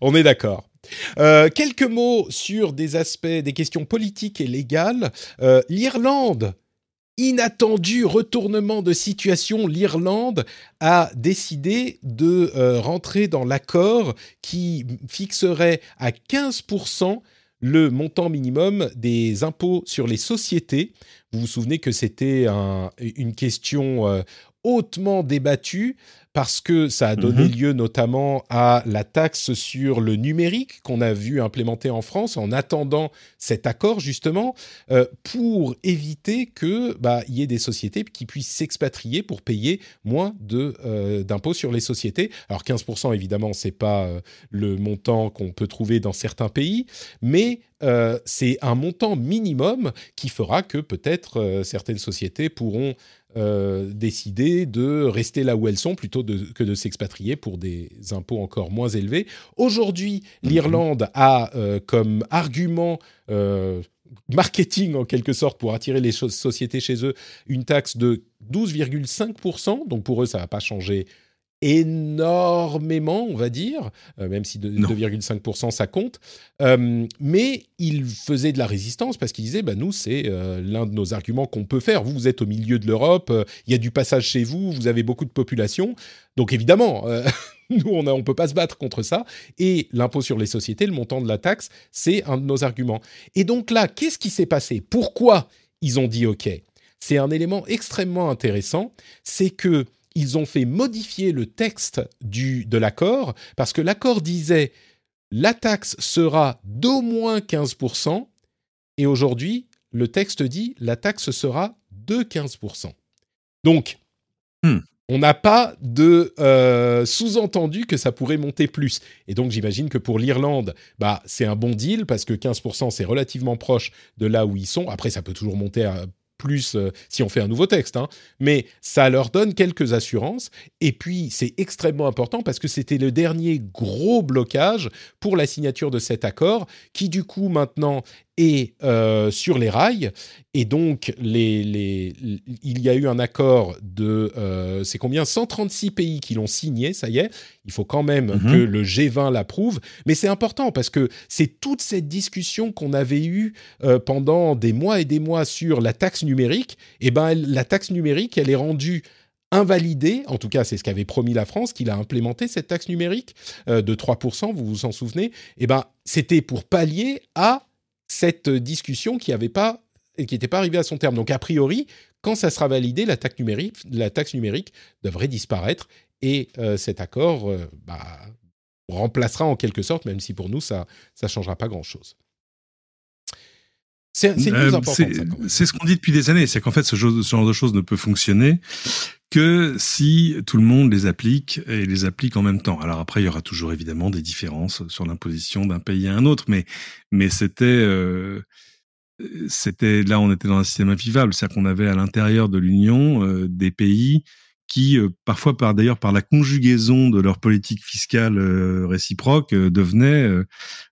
On est d'accord. Euh, quelques mots sur des aspects, des questions politiques et légales. Euh, L'Irlande inattendu retournement de situation, l'Irlande a décidé de euh, rentrer dans l'accord qui fixerait à 15% le montant minimum des impôts sur les sociétés. Vous vous souvenez que c'était une question euh, hautement débattue parce que ça a donné mhm. lieu notamment à la taxe sur le numérique qu'on a vu implémenter en France en attendant cet accord justement euh, pour éviter que bah y ait des sociétés qui puissent s'expatrier pour payer moins de euh, d'impôts sur les sociétés. Alors 15% évidemment c'est pas euh, le montant qu'on peut trouver dans certains pays, mais c'est un montant minimum qui fera que peut-être certaines sociétés pourront euh, décider de rester là où elles sont plutôt que de s'expatrier pour des impôts encore moins élevés. Aujourd'hui, mhm. l'Irlande a euh, comme argument euh, marketing en quelque sorte pour attirer les sociétés chez eux une taxe de 12,5%. Donc pour eux, ça va pas changer énormément, on va dire, euh, même si 2,5% ça compte. Euh, mais il faisait de la résistance parce qu'il disait, bah, nous, c'est euh, l'un de nos arguments qu'on peut faire. Vous, vous êtes au milieu de l'Europe, il y a du passage chez vous, vous avez beaucoup de population. Donc évidemment, nous, on ne peut pas se battre contre ça. Et l'impôt sur les sociétés, le montant de la taxe, c'est un de nos arguments. Et donc là, qu'est-ce qui s'est passé? Pourquoi ils ont dit OK? C'est un élément extrêmement intéressant, c'est que ils ont fait modifier le texte du, de l'accord parce que l'accord disait la taxe sera d'au moins 15% et aujourd'hui, le texte dit la taxe sera de 15%. Donc, hmm. on n'a pas de euh, sous-entendu que ça pourrait monter plus. Et donc, j'imagine que pour l'Irlande, bah, c'est un bon deal parce que 15%, c'est relativement proche de là où ils sont. Après, ça peut toujours monter à plus euh, si on fait un nouveau texte, hein. mais ça leur donne quelques assurances. Et puis, c'est extrêmement important parce que c'était le dernier gros blocage pour la signature de cet accord, qui du coup maintenant et euh, sur les rails. Et donc, les, les, il y a eu un accord de, euh, c'est combien? 136 pays qui l'ont signé, ça y est. Il faut quand même mhm. que le G20 l'approuve. Mais c'est important parce que c'est toute cette discussion qu'on avait eue euh, pendant des mois et des mois sur la taxe numérique. Et eh ben, la taxe numérique, elle est rendue invalidée, en tout cas c'est ce qu'avait promis la France, qu'il a implémenté cette taxe numérique de 3%, vous vous en souvenez, et eh ben c'était pour pallier à cette discussion qui n'avait pas qui n'était pas arrivée à son terme. Donc a priori, quand ça sera validé, la taxe numérique, la taxe numérique devrait disparaître et euh, cet accord euh, bah, remplacera en quelque sorte, même si pour nous ça ça changera pas grand chose. C'est euh, C'est ce qu'on dit depuis des années, c'est qu'en fait ce, genre de choses ne peut fonctionner que si tout le monde les applique et les applique en même temps. Alors après, il y aura toujours évidemment des différences sur l'imposition d'un pays à un autre, mais mais c'était euh, c'était là on était dans un système invivable, c'est-à-dire qu'on avait à l'intérieur de l'Union euh, des pays qui parfois par d'ailleurs par la conjugaison de leur politique fiscale réciproque devenaient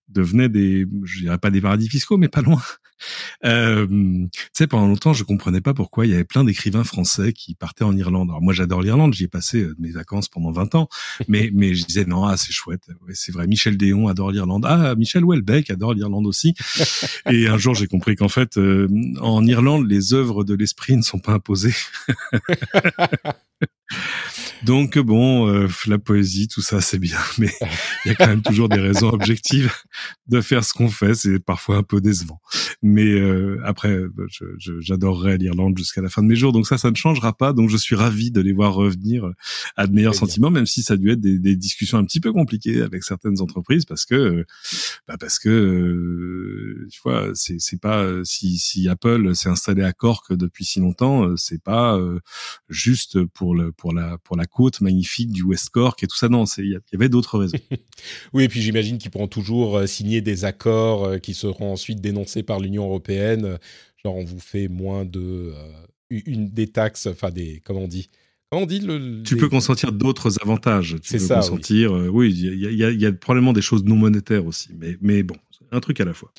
devenaient des je dirais pas des paradis fiscaux mais pas loin euh, tu sais, pendant longtemps, je comprenais pas pourquoi il y avait plein d'écrivains français qui partaient en Irlande. Alors moi, j'adore l'Irlande, j'y ai passé euh, mes vacances pendant 20 ans, mais mais je disais non, ah c'est chouette, ouais, c'est vrai. Michel Déon adore l'Irlande, ah Michel Houellebecq adore l'Irlande aussi. Et un jour, j'ai compris qu'en fait, euh, en Irlande, les œuvres de l'esprit ne sont pas imposées. Donc bon, euh, la poésie, tout ça, c'est bien, mais il y a quand même toujours des raisons objectives de faire ce qu'on fait. C'est parfois un peu décevant, mais euh, après, bah, j'adorerais l'Irlande jusqu'à la fin de mes jours. Donc ça, ça ne changera pas. Donc je suis ravi de les voir revenir à de meilleurs sentiments, même si ça a dû être des, des, discussions un petit peu compliquées avec certaines entreprises, parce que, bah parce que, euh, tu vois, c'est c'est pas si, si Apple s'est installé à Cork depuis si longtemps, c'est pas juste pour le pour la pour la côte magnifique du West Cork et tout ça. Non, il y, avait d'autres raisons. oui, et puis j'imagine qu'ils pourront toujours euh, signer des accords euh, qui seront ensuite dénoncés par l'Union européenne. Genre, on vous fait moins de euh, une des taxes, enfin des, comment on dit. Comment on dit le, Tu peux consentir d'autres avantages. C'est ça. Consentir, oui, il y, y, a probablement des choses non monétaires aussi, mais, mais bon, un truc à la fois.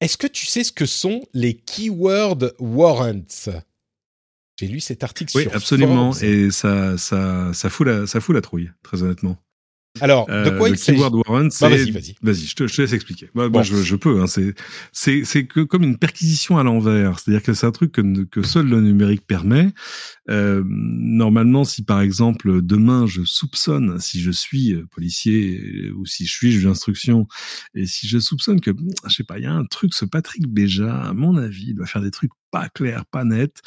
Est-ce que tu sais ce que sont les keyword warrants? J'ai lu cet article oui, absolument. Et ça, ça, ça, fout la, ça fout la trouille, très honnêtement. Alors, de euh, quoi il s'agit? bah, vas-y, vas-y. Vas-y, je te, je te laisse expliquer. Moi je, je, peux. Hein, c'est, c'est, c'est que comme une perquisition à l'envers. C'est-à-dire que c'est un truc que, que seul le numérique permet. Euh, normalement, si par exemple demain je soupçonne, si je suis euh, policier euh, ou si je suis juge d'instruction, et si je soupçonne que, je sais pas, il y a un truc, ce Patrick Béja, à mon avis, il doit faire des trucs pas clairs, pas nets.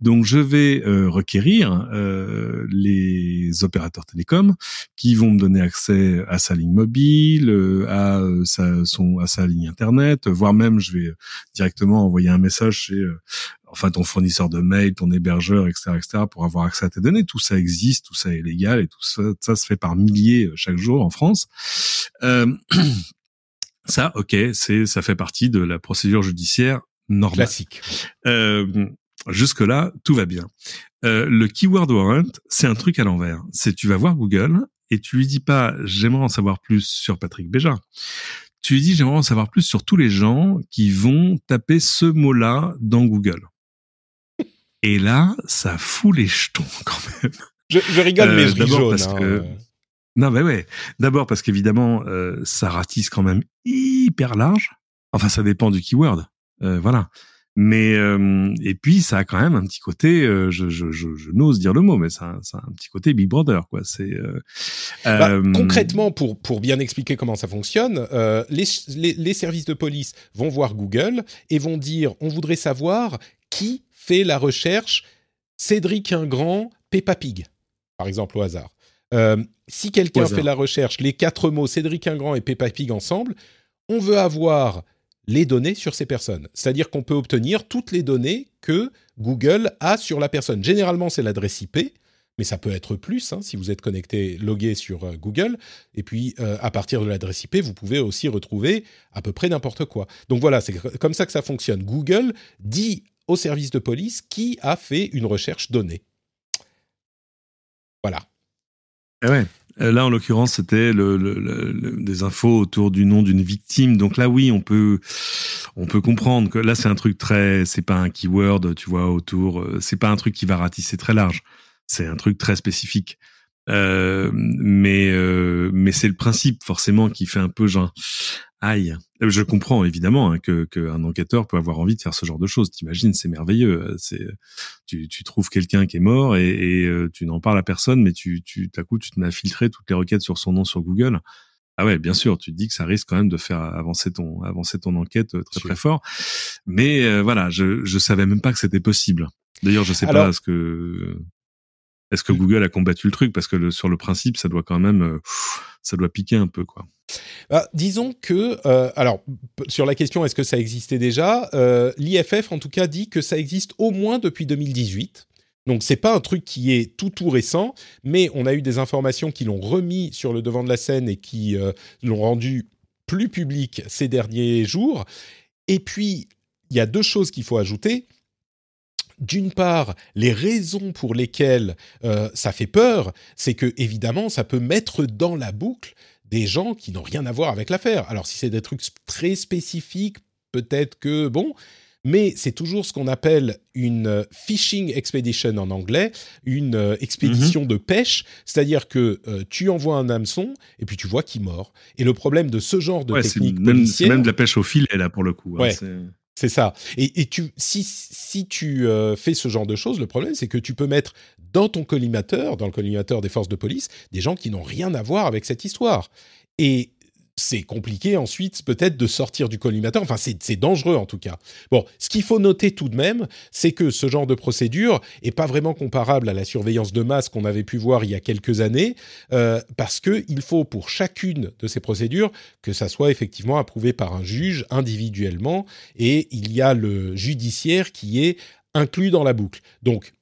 Donc je vais euh, requérir euh, les opérateurs télécoms qui vont me donner accès à sa ligne mobile, à sa, son, à sa ligne internet, voire même je vais directement envoyer un message chez enfin ton fournisseur de mail, ton hébergeur, etc., etc., pour avoir accès à tes données. Tout ça existe, tout ça est légal et tout ça, ça se fait par milliers euh, chaque jour en France. Euh, ça, ok, c'est ça fait partie de la procédure judiciaire normale. Classique. Euh, jusque là, tout va bien. Euh, le keyword warrant, c'est un truc à l'envers. C'est tu vas voir Google et tu lui dis pas j'aimerais en savoir plus sur Patrick Béja tu lui dis j'aimerais en savoir plus sur tous les gens qui vont taper ce mot-là dans Google. Et là, ça fout les jetons quand même. je, rigole, mais je jaune. Parce hein, que... Non, mais ouais. D'abord parce qu'évidemment, ça ratisse quand même hyper large. Enfin, ça dépend du keyword. Voilà. Mais euh, et puis ça a quand même un petit côté, euh, je, je, je, je n'ose dire le mot, mais ça, ça a un petit côté Big Brother, quoi. C'est euh, bah, concrètement pour pour bien expliquer comment ça fonctionne, les, les, les services de police vont voir Google et vont dire on voudrait savoir qui fait la recherche Cédric Ingrand Peppa Pig, par exemple au hasard. si quelqu'un fait la recherche, les quatre mots Cédric Ingrand et Peppa Pig ensemble, on veut avoir les données sur ces personnes. C'est-à-dire qu'on peut obtenir toutes les données que Google a sur la personne. Généralement, c'est l'adresse IP, mais ça peut être plus hein, si vous êtes connecté, logué sur euh, Google. Et puis, euh, à partir de l'adresse IP, vous pouvez aussi retrouver à peu près n'importe quoi. Donc voilà, c'est comme ça que ça fonctionne. Google dit au service de police qui a fait une recherche donnée. Voilà. Eh ouais. Euh, là, en l'occurrence, c'était le, le, des infos autour du nom d'une victime. Donc là, oui, on peut, on peut comprendre que là, c'est un truc très, c'est pas un keyword, tu vois, autour. Euh, c'est pas un truc qui va ratisser très large. C'est un truc très spécifique. Euh, mais euh, mais c'est le principe forcément qui fait un peu genre aïe. Je comprends évidemment hein, que qu'un enquêteur peut avoir envie de faire ce genre de choses. T'imagines, c'est merveilleux. C'est tu, tu trouves quelqu'un qui est mort et, et euh, tu n'en parles à personne, mais tu tu coup tu te mets à filtrer toutes les requêtes sur son nom sur Google. Ah ouais, bien sûr, tu te dis que ça risque quand même de faire avancer ton avancer ton enquête très très fort. Mais voilà, je je savais même pas que c'était possible. D'ailleurs, je sais pas ce que est-ce que Google a combattu le truc? Parce que sur le principe, ça doit quand même, euh, ça doit piquer un peu, quoi. Bah, disons que, euh, alors, sur la question est-ce que ça existait déjà, euh, l'IFF en tout cas dit que ça existe au moins depuis 2018. Donc c'est pas un truc qui est tout tout récent, mais on a eu des informations qui l'ont remis sur le devant de la scène et qui l'ont rendu plus public ces derniers jours. Et puis il y a deux choses qu'il faut ajouter d'une part, les raisons pour lesquelles euh, ça fait peur, c'est que évidemment, ça peut mettre dans la boucle des gens qui n'ont rien à voir avec l'affaire. Alors, si c'est des trucs très spécifiques, peut-être que bon, mais c'est toujours ce qu'on appelle une fishing expedition en anglais, une euh, expédition mhm. de pêche, c'est-à-dire que euh, tu envoies un hameçon et puis tu vois qui mord. Et le problème de ce genre de technique c'est même de la pêche au filet là pour le coup. Hein, c'est ça. Et, tu, si, si tu euh, fais ce genre de choses, le problème, c'est que tu peux mettre dans ton collimateur, dans le collimateur des forces de police, des gens qui n'ont rien à voir avec cette histoire. Et c'est compliqué ensuite peut-être de sortir du collimateur. Enfin, c'est dangereux en tout cas. Bon, ce qu'il faut noter tout de même, c'est que ce genre de procédure est pas vraiment comparable à la surveillance de masse qu'on avait pu voir il y a quelques années, euh, parce que il faut pour chacune de ces procédures que ça soit effectivement approuvé par un juge individuellement, et il y a le judiciaire qui est inclus dans la boucle. Donc,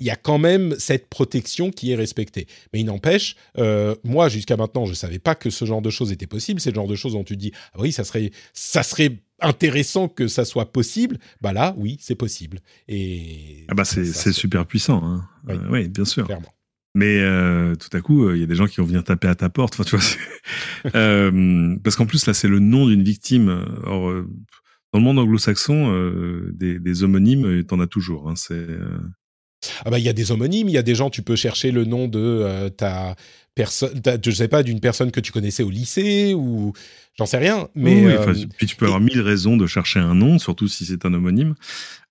il y a quand même cette protection qui est respectée. Mais il n'empêche, euh, moi jusqu'à maintenant, je savais pas que ce genre de choses était possible. C'est le genre de choses dont tu dis, ah oui, ça serait, ça serait intéressant que ça soit possible. Bah là, oui, c'est possible. Et ah bah c'est super puissant. Hein. Oui. Euh, oui, bien sûr. Clairement. Mais euh, tout à coup, il y a des gens qui vont venir taper à ta porte. Enfin, tu vois, euh, parce qu'en plus là, c'est le nom d'une victime. Or, dans le monde anglo-saxon, des, des, homonymes, t'en as toujours. Hein, c'est ah bah il y a des homonymes, il y a des gens, tu peux chercher le nom de euh, ta personne, je sais pas, d'une personne que tu connaissais au lycée ou j'en sais rien. Mais euh, puis tu peux avoir mille raisons de chercher un nom, surtout si c'est un homonyme.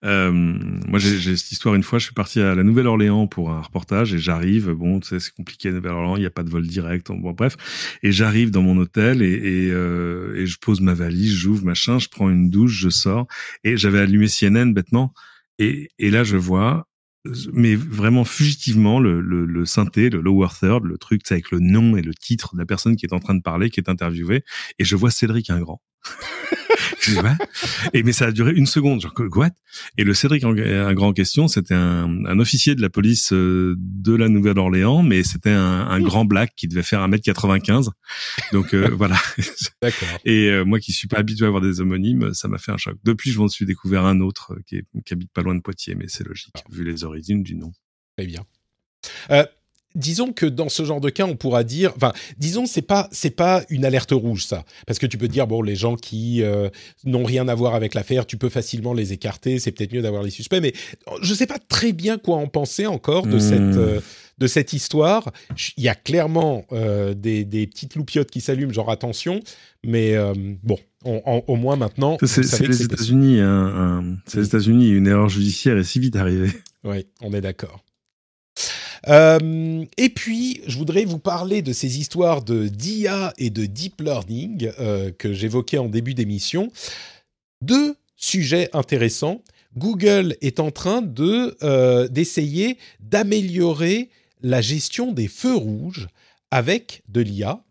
Euh, moi, j'ai cette histoire une fois. Je suis parti à la Nouvelle-Orléans pour un reportage et j'arrive. Bon, tu sais, c'est compliqué à Nouvelle-Orléans, il n'y a pas de vol direct. Bon, bref, et j'arrive dans mon hôtel et, et, et je pose ma valise, j'ouvre machin, je prends une douche, je sors et j'avais allumé CNN bêtement. Et, et là, je vois mais vraiment fugitivement le, le, le, synthé, le lower third, le truc avec le nom et le titre de la personne qui est en train de parler, qui est interviewée, et je vois Cédric Ingrand. et mais ça a duré une seconde, genre what Et le Cédric un grand question, c'était un, un, officier de la police euh, de la Nouvelle-Orléans, mais c'était un, un, grand black qui devait faire 1m95. Donc euh, voilà. Et euh, moi qui suis pas habitué à avoir des homonymes, ça m'a fait un choc. Depuis, je m'en suis découvert un autre qui, qui habite pas loin de Poitiers, mais c'est logique ah. vu les origines du nom. Très bien disons que dans ce genre de cas, on pourra dire, enfin, disons c'est pas c'est pas une alerte rouge ça, parce que tu peux dire bon les gens qui euh, n'ont rien à voir avec l'affaire, tu peux facilement les écarter, c'est peut-être mieux d'avoir les suspects, mais je sais pas très bien quoi en penser encore de cette hmm. euh, de cette histoire. Il y a clairement des, des, petites loupiotes qui s'allument, genre attention, mais bon, au moins maintenant. C'est les États-Unis, c'est les États-Unis, une erreur judiciaire est si vite arrivée. Oui, on est d'accord. Euh, et puis, je voudrais vous parler de ces histoires de d'IA et de deep learning euh, que j'évoquais en début d'émission. Deux sujets intéressants. Google est en train de euh, d'essayer d'améliorer la gestion des feux rouges avec de l'IA.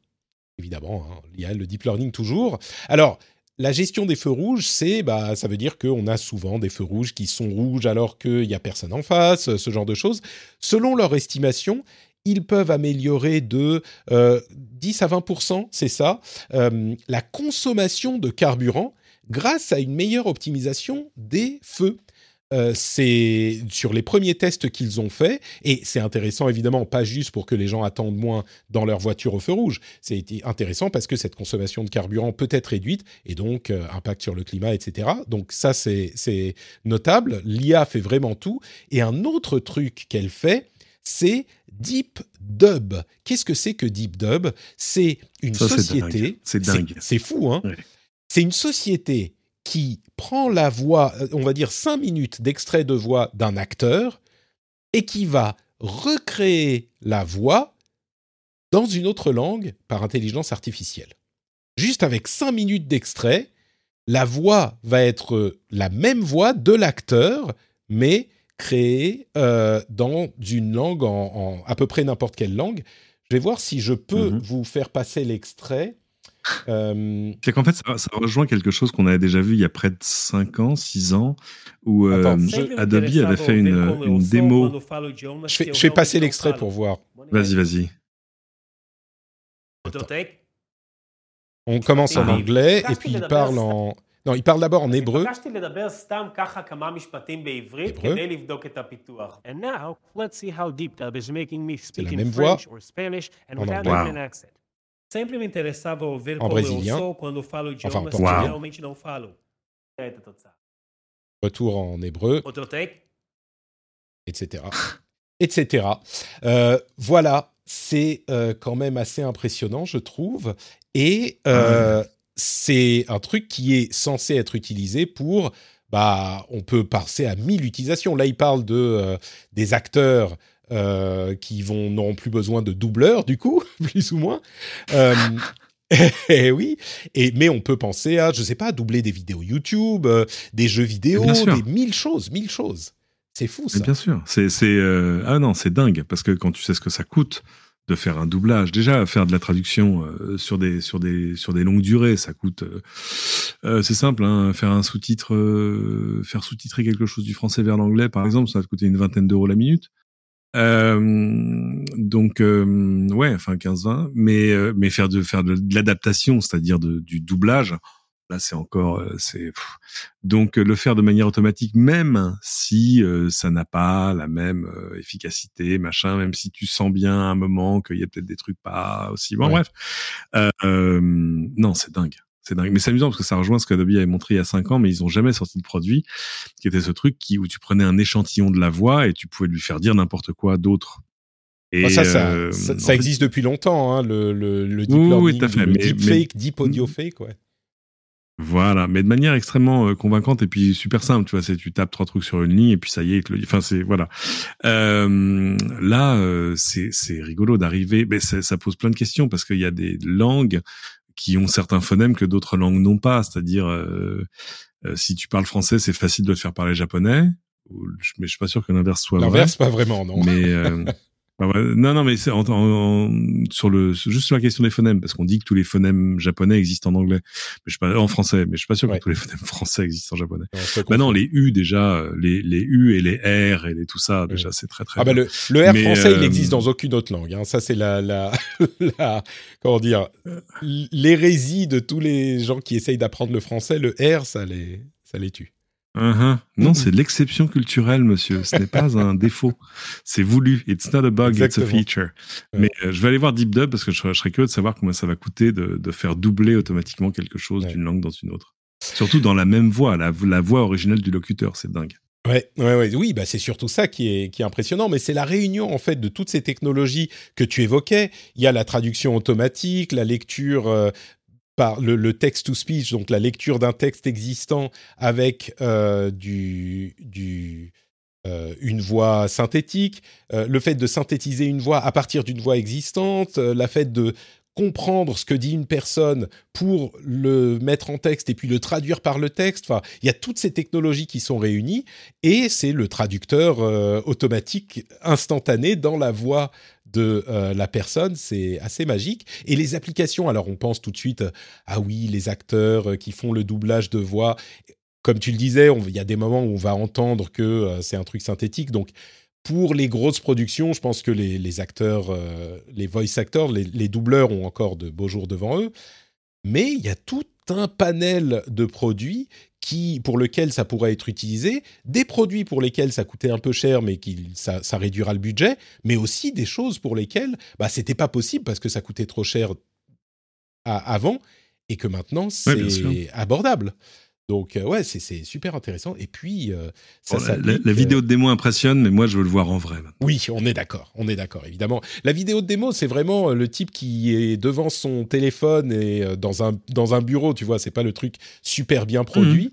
Évidemment, hein, l'IA, le deep learning toujours. Alors, la gestion des feux rouges, c'est, bah, ça veut dire qu'on a souvent des feux rouges qui sont rouges alors qu'il n'y a personne en face, ce genre de choses. Selon leur estimation, ils peuvent améliorer de 10 euh, à 20 c'est ça, euh, la consommation de carburant grâce à une meilleure optimisation des feux. Euh, c'est sur les premiers tests qu'ils ont faits, et c'est intéressant évidemment, pas juste pour que les gens attendent moins dans leur voiture au feu rouge, c'est intéressant parce que cette consommation de carburant peut être réduite, et donc euh, impact sur le climat, etc. Donc ça, c'est notable, l'IA fait vraiment tout, et un autre truc qu'elle fait, c'est Deep Dub. Qu'est-ce que c'est que Deep Dub? C'est une société... C'est dingue. C'est fou, hein? C'est une société qui prend la voix, euh, on va dire cinq minutes d'extrait de voix d'un acteur, et qui va recréer la voix dans une autre langue par intelligence artificielle. Juste avec cinq minutes d'extrait, la voix va être la même voix de l'acteur, mais créée euh, dans une langue, en, à peu près n'importe quelle langue. Je vais voir si je peux mhm. vous faire passer l'extrait. Euh, c'est qu'en fait, ça, rejoint quelque chose qu'on avait déjà vu il y a près de 5 ans, 6 ans, où euh, Adobe avait fait une, une démo. Je fais, je fais passer l'extrait pour voir. Vas-y, vas-y. On commence en anglais et puis il parle en. Non, il parle d'abord en hébreu. hébreu. C'est la même voix en anglais. Sempre me interessava ver como eu sou quando falo idiomas enfin, que realmente não falo. Retour en hébreu. Etc. etc. Euh, voilà, c'est euh, quand même assez impressionnant, je trouve. Et euh, c'est un truc qui est censé être utilisé pour bah, on peut passer à mille utilisations. Là, il parle de euh, des acteurs euh, qui vont n'auront plus besoin de doubleurs du coup, plus ou moins. Euh, et oui, et mais on peut penser à, je sais pas, doubler des vidéos YouTube, euh, des jeux vidéo, des mille choses, mille choses. C'est fou ça. bien sûr, c'est c'est ah non, c'est dingue parce que quand tu sais ce que ça coûte de faire un doublage, déjà faire de la traduction sur des sur des sur des longues durées, ça coûte. c'est simple, hein, faire un sous-titre, faire sous-titrer quelque chose du français vers l'anglais, par exemple, ça va te coûter une vingtaine d'euros la minute. Euh, donc euh, ouais, enfin 15-20, mais euh, mais faire de faire de, l'adaptation, c'est-à-dire du doublage, là c'est encore c'est donc le faire de manière automatique, même si ça n'a pas la même efficacité, machin, même si tu sens bien à un moment qu'il y a peut-être des trucs pas aussi bon, bref, non c'est dingue. C'est dingue. Mais c'est amusant parce que ça rejoint ce qu'Adobe avait montré il y a 5 ans, mais ils ont jamais sorti de produit qui était ce truc qui, où tu prenais un échantillon de la voix et tu pouvais lui faire dire n'importe quoi d'autre. Et ah, ça, ça, euh, ça, existe depuis longtemps, hein, le, le, le deep oui, learning, fait. le deep fake, deep audio mm. fake, ouais. Voilà, mais de manière extrêmement euh, convaincante et puis super simple, tu vois, c'est tu tapes trois trucs sur une ligne et puis ça y est, enfin c'est voilà. Euh, là, euh, c'est c'est rigolo d'arriver, mais ça pose plein de questions parce qu'il y a des langues qui ont certains phonèmes que d'autres langues n'ont pas. C'est-à-dire, euh, euh, si tu parles français, c'est facile de te faire parler japonais. Mais je suis pas sûr que l'inverse soit vrai. L'inverse, pas vraiment, non. Mais euh, non, non, mais c'est en, sur le juste sur la question des phonèmes, parce qu'on dit que tous les phonèmes japonais existent en anglais, mais je suis pas en français, mais je suis pas sûr que tous les phonèmes français existent en japonais. Bah non, les U déjà, les, les U et les R et les tout ça, déjà c'est très très. Ah bah le, le R français, il n'existe dans aucune autre langue. Hein. Ça c'est la, la, la comment dire l'hérésie de tous les gens qui essayent d'apprendre le français. Le R, ça les ça les tue. Uh-huh. Non, c'est l'exception culturelle, monsieur. Ce n'est pas un défaut. C'est voulu. It's not a bug, it's a feature. Mais euh, je vais aller voir Deep Dub parce que je, serais curieux de savoir combien ça va coûter de, faire doubler automatiquement quelque chose d'une langue dans une autre. Surtout dans la même voix, la, voix originale du locuteur. C'est dingue. Ouais, ouais, ouais, oui, bah c'est surtout ça qui est, qui est impressionnant, mais c'est la réunion en fait de toutes ces technologies que tu évoquais. Il y a la traduction automatique, la lecture euh, par le, le text-to-speech, donc la lecture d'un texte existant avec euh, du, euh, une voix synthétique, euh, le fait de synthétiser une voix à partir d'une voix existante, la fait de comprendre ce que dit une personne pour le mettre en texte et puis le traduire par le texte. Enfin, il y a toutes ces technologies qui sont réunies et c'est le traducteur automatique instantané dans la voix de euh, la personne. C'est assez magique. Et les applications, alors on pense tout de suite, euh, ah oui, les acteurs euh, qui font le doublage de voix. Comme tu le disais, il y a des moments où on va entendre que c'est un truc synthétique. Donc, pour les grosses productions, je pense que les, acteurs, les voice actors, les, les doubleurs ont encore de beaux jours devant eux. Mais il y a tout un panel de produits qui, pour lequel ça pourrait être utilisé, des produits pour lesquels ça coûtait un peu cher, mais qui ça, ça réduira le budget, mais aussi des choses pour lesquelles bah, c'était pas possible parce que ça coûtait trop cher à- avant et que maintenant Ouais, c'est abordable. Donc euh, ouais, c'est super intéressant. Et puis euh, ça Bon, la, la- s'applique, la euh, vidéo de démo impressionne, mais moi, je veux le voir en vrai. maintenant. oui, on est d'accord, on est d'accord, évidemment. La vidéo de démo, c'est vraiment euh, le type qui est devant son téléphone et dans un, dans un bureau, tu vois, c'est pas le truc super bien produit.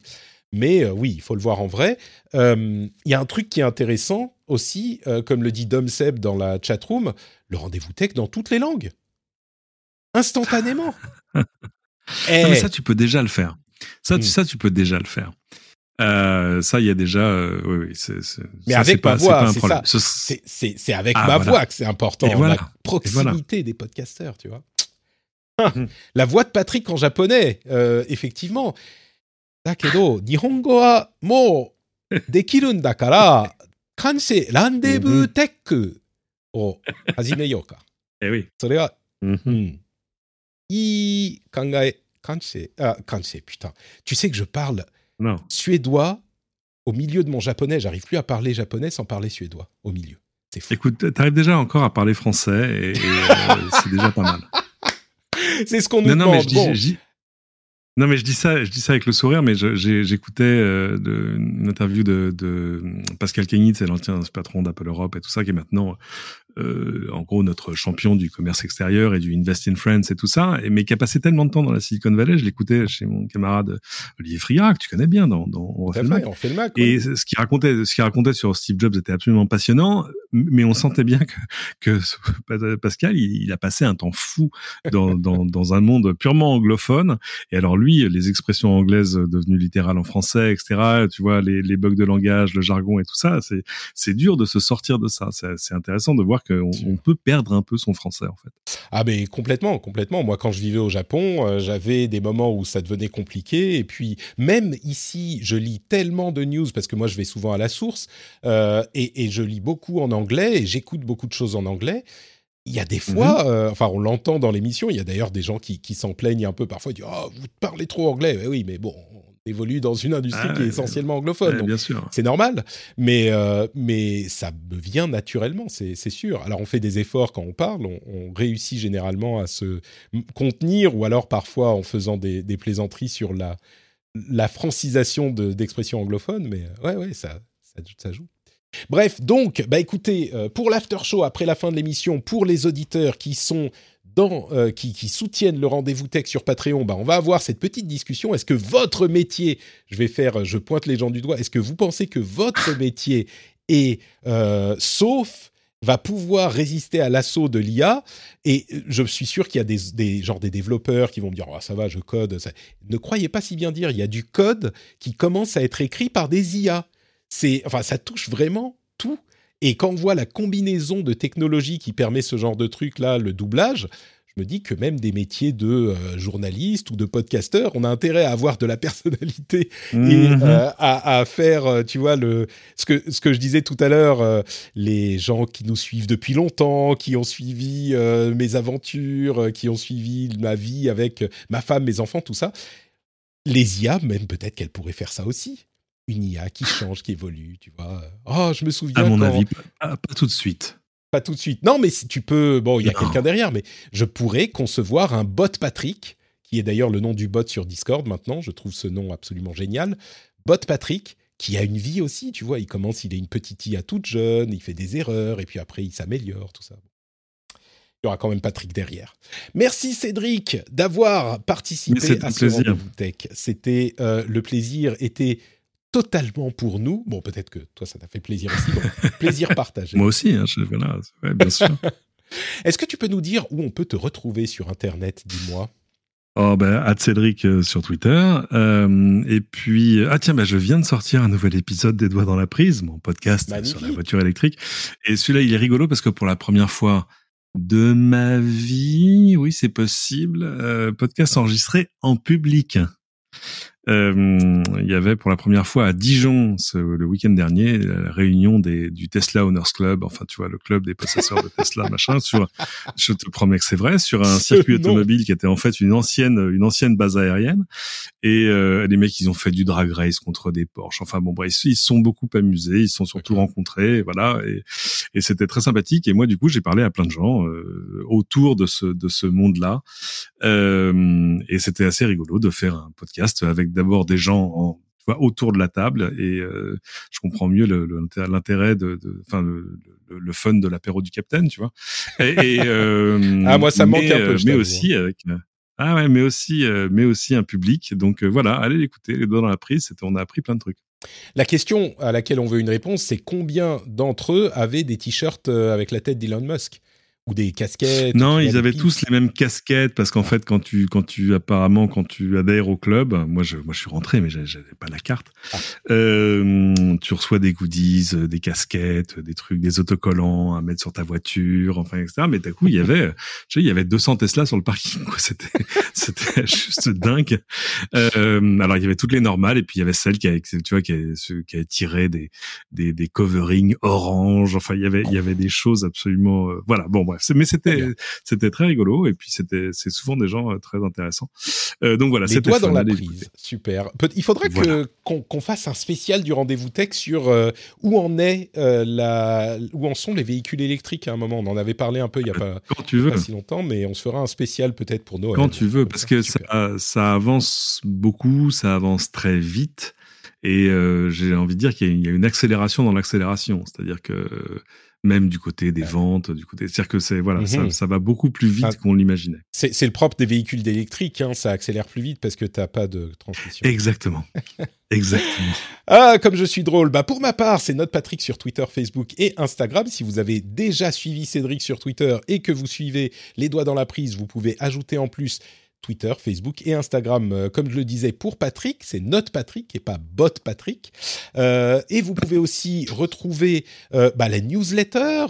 Mais euh, oui, il faut le voir en vrai. Il y a un truc qui est intéressant aussi, comme le dit Dom Seb dans la chatroom, le rendez-vous tech dans toutes les langues. Instantanément. Eh, Non, mais ça, tu peux déjà le faire. Ça, tu, Hmm. ça, tu peux déjà le faire. Euh, ça, il y a déjà. euh, oui, oui, c'est, c'est- Mais ça, avec c'est pas, ma c'est voix, pas un c'est problème. ça. Ce- c'est- c'est c'est avec Ah, ma voilà. voix que c'est important, Et voilà. la proximité des podcasteurs, tu vois. Ah, Mhm. La voix de Patrick en japonais, euh, effectivement. Dakedo, Nihongo wa mo dekiru n dakara, kansei rendezvous Mhm. tech o hajimeyou ka. Eh oui. それは、Mhm. うん。いい考え、 kansei, ah, putain. Tu sais que je parle Non. suédois au milieu de mon japonais. J'arrive plus à parler japonais sans parler suédois au milieu. C'est fou. Écoute, t'arrives déjà encore à parler français et, et, euh, c'est déjà pas mal. C'est ce qu'on nous Non, non, mais demande. je dis, Bon. dis- non, mais je dis ça, je dis ça avec le sourire, mais j'écoutais euh, une interview de, de Pascal Cagnit, c'est l'ancien patron d'Apple Europe et tout ça, qui est maintenant, euh, en gros, notre champion du commerce extérieur et du Invest in France et tout ça, et, mais qui a passé tellement de temps dans la Silicon Valley, je l'écoutais chez mon camarade Olivier Friard, que tu connais bien dans, dans On refait le Mac. on fait le Mac. Et ce qu'il racontait, ce qu'il racontait sur Steve Jobs était absolument passionnant, mais on sentait bien que, que Pascal, il, il a passé un temps fou dans, dans, dans un monde purement anglophone. Et alors lui, les expressions anglaises devenues littérales en français, etc. Tu vois, les, les bugs de langage, le jargon et tout ça, c'est dur de se sortir de ça. C'est intéressant de voir qu'on on peut perdre un peu son français en fait. Ah mais complètement, complètement. Moi, quand je vivais au Japon, euh, j'avais des moments où ça devenait compliqué. Et puis, même ici, je lis tellement de news parce que moi, je vais souvent à la source euh, et, et je lis beaucoup en anglais et j'écoute beaucoup de choses en anglais. Il y a des fois, euh, enfin, on l'entend dans l'émission. Il y a d'ailleurs des gens qui, qui s'en plaignent un peu parfois. Ils disent "Oh, vous parlez trop anglais." Mais oui, mais bon, on évolue dans une industrie Ah, qui est essentiellement anglophone. Ouais, donc bien sûr. c'est normal, mais, euh, mais ça me vient naturellement, c'est sûr. Alors on fait des efforts quand on parle, on, on réussit généralement à se contenir, ou alors parfois en faisant des, des plaisanteries sur la, la francisation de- d'expressions anglophones, mais euh, ouais, ouais, ça, ça, ça joue. Bref, donc, bah écoutez, euh, pour l'after show après la fin de l'émission, pour les auditeurs qui sont dans, euh, qui, qui soutiennent le rendez-vous tech sur Patreon, bah on va avoir cette petite discussion. Est-ce que votre métier, je vais faire, je pointe les gens du doigt, est-ce que vous pensez que votre métier est euh, sauf va pouvoir résister à l'assaut de l'IA et je suis sûr qu'il y a des, des genre des développeurs qui vont me dire oh, ça va je code ça. ne croyez pas si bien dire il y a du code qui commence à être écrit par des IA c'est enfin ça touche vraiment tout et quand on voit la combinaison de technologies qui permet ce genre de truc là le doublage je me dis que même des métiers de euh, journaliste ou de podcasteur, on a intérêt à avoir de la personnalité et Mhm. euh, à, à faire, euh, tu vois, le, ce, que, ce que je disais tout à l'heure, euh, les gens qui nous suivent depuis longtemps, qui ont suivi mes aventures, qui ont suivi ma vie avec ma femme, mes enfants, tout ça. Les IA, même peut-être qu'elles pourraient faire ça aussi. Une IA qui change, qui évolue, tu vois. Oh, je me souviens. à mon quand- avis, pas, pas tout de suite. pas tout de suite. Non, mais si tu peux, bon, il y a quelqu'un derrière, mais je pourrais concevoir un bot Patrick, qui est d'ailleurs le nom du bot sur Discord maintenant. Je trouve ce nom absolument génial. Bot Patrick, qui a une vie aussi, tu vois. Il commence, il est une petite IA toute jeune, il fait des erreurs, et puis après, il s'améliore, tout ça. Il y aura quand même Patrick derrière. Merci Cédric d'avoir participé à ce rendez-vous tech. C'était euh, le plaisir était totalement pour nous. Bon, peut-être que toi, ça t'a fait plaisir aussi. plaisir partagé. Moi aussi, hein, je, voilà, bien sûr. Est-ce que tu peux nous dire où on peut te retrouver sur Internet, dis-moi? Oh ben, Cédric euh, sur Twitter. Euh, et puis, ah tiens, ben, je viens de sortir un nouvel épisode des Doigts dans la prise, mon podcast sur la voiture électrique. Et celui-là, il est rigolo parce que pour la première fois de ma vie, oui, c'est possible, euh, podcast enregistré en public. Euh, il y avait pour la première fois à Dijon ce, le week-end dernier la réunion des, du Tesla Owners Club, enfin tu vois le club des possesseurs de Tesla machin. Sur, je te promets que c'est vrai, sur un circuit automobile qui était en fait une ancienne une ancienne base aérienne. Et euh, les mecs ils ont fait du drag race contre des Porsche. Enfin bon bref, ils se sont beaucoup amusés, ils se sont surtout rencontrés, voilà. Et, et c'était très sympathique. Et moi du coup j'ai parlé à plein de gens euh, autour de ce de ce monde là. Euh, et c'était assez rigolo de faire un podcast avec d'abord des gens en, autour de la table et euh, je comprends mieux l'intérêt de, enfin le, le, fun de l'apéro du capitaine, tu vois. Et, euh, ah moi ça manque un peu, mais aussi avec ah ouais, mais aussi mais aussi un public. Donc voilà, allez l'écouter, les doigts dans la prise. On a appris plein de trucs. La question à laquelle on veut une réponse, c'est combien d'entre eux avaient des t-shirts avec la tête d'Elon Musk? Ou des casquettes Non, ils avaient tous les mêmes casquettes parce qu'en fait, quand tu, quand tu apparemment, quand tu adhères au club, moi je, moi je suis rentré, mais j'avais pas la carte. Ah. Euh, tu reçois des goodies, euh, des casquettes, des trucs, des autocollants à mettre sur ta voiture, enfin etc. Mais d'un coup, il y avait, je sais, il y avait 200 Tesla sur le parking. C'était, c'était juste dingue. Euh, alors il y avait toutes les normales et puis il y avait celle qui avait, tu vois, qui avait, qui avait tiré des, des, des coverings orange. Enfin, il y avait, il y avait des choses absolument, euh, voilà. Bon, mais c'était c'était très rigolo et puis c'était c'est souvent des gens euh, très intéressants. Euh, donc voilà, c'était dans la prise. Super. Il faudrait que qu'on fasse un spécial du rendez-vous tech sur euh, où en est la où en sont les véhicules électriques à un moment. On en avait parlé un peu il y a pas, Quand tu veux. pas si longtemps, mais on se fera un spécial peut-être pour Noël. Quand tu veux, parce que ça, ça avance beaucoup, ça avance très vite. Et j'ai envie de dire qu'il y, a une accélération dans l'accélération. C'est-à-dire que même du côté des ventes, du côté, c'est-à-dire que c'est voilà, ça, mhm. va beaucoup plus vite ah. qu'on l'imaginait. C'est le propre des véhicules électriques, hein, ça accélère plus vite parce que tu n'as pas de transmission. Exactement, exactement. Ah, comme je suis drôle. Bah pour ma part, c'est notre Patrick sur Twitter, Facebook et Instagram. Si vous avez déjà suivi Cédric sur Twitter et que vous suivez les doigts dans la prise, vous pouvez ajouter en plus Twitter, Facebook et Instagram. Euh, comme je le disais pour Patrick, c'est notre Patrick et pas bot Patrick. Euh, et vous pouvez aussi retrouver euh, bah, la newsletter.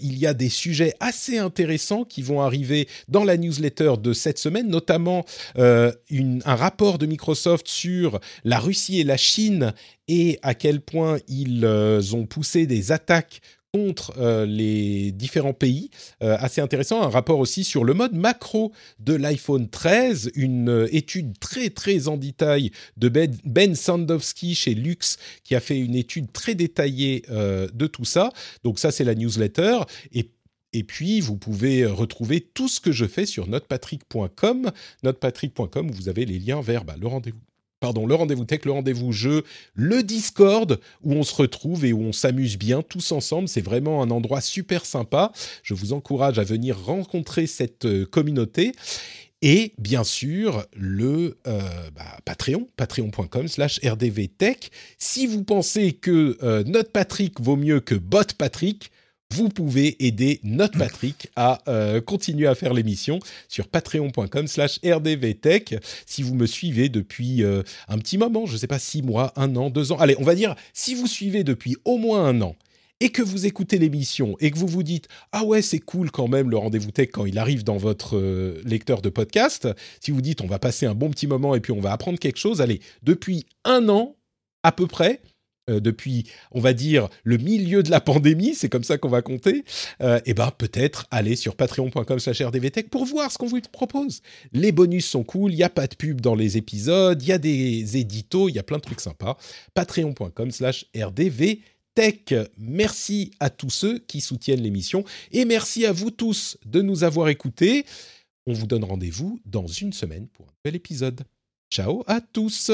il y a des sujets assez intéressants qui vont arriver dans la newsletter de cette semaine, notamment un rapport de Microsoft sur la Russie et la Chine et à quel point ils ont poussé des attaques contre euh, les différents pays. Euh, assez intéressant, un rapport aussi sur le mode macro de l'iPhone 13, une euh, étude très très en détail de Ben, ben Sandowski chez Lux qui a fait une étude très détaillée de tout ça. Donc ça c'est la newsletter et et puis, vous pouvez retrouver tout ce que je fais sur notepatrick.com, où vous avez les liens vers le rendez-vous pardon, le rendez-vous tech, le rendez-vous jeu, le Discord où on se retrouve et où on s'amuse bien tous ensemble. C'est vraiment un endroit super sympa. Je vous encourage à venir rencontrer cette euh, communauté. Et bien sûr, le euh, bah, Patreon, patreon.com slash rdvtech. Si vous pensez que euh, notre Patrick vaut mieux que Bot Patrick, vous pouvez aider notre Patrick à euh, continuer à faire l'émission sur patreon.com slash rdvtech. Si vous me suivez depuis euh, un petit moment, je ne sais pas, six mois, un an, deux ans, allez, on va dire, si vous suivez depuis au moins un an, et que vous écoutez l'émission et que vous vous dites ah ouais c'est cool quand même le rendez-vous tech quand il arrive dans votre euh, lecteur de podcast, si vous dites on va passer un bon petit moment et puis on va apprendre quelque chose, allez depuis un an à peu près, euh, depuis, on va dire, le milieu de la pandémie, c'est comme ça qu'on va compter, euh, et ben peut-être aller sur patreon.com slash rdvtech pour voir ce qu'on vous propose. Les bonus sont cool, il n'y a pas de pub dans les épisodes, il y a des éditos, il y a plein de trucs sympas. patreon.com slash rdvtech. Merci à tous ceux qui soutiennent l'émission et merci à vous tous de nous avoir écoutés. On vous donne rendez-vous dans une semaine pour un nouvel épisode. Ciao à tous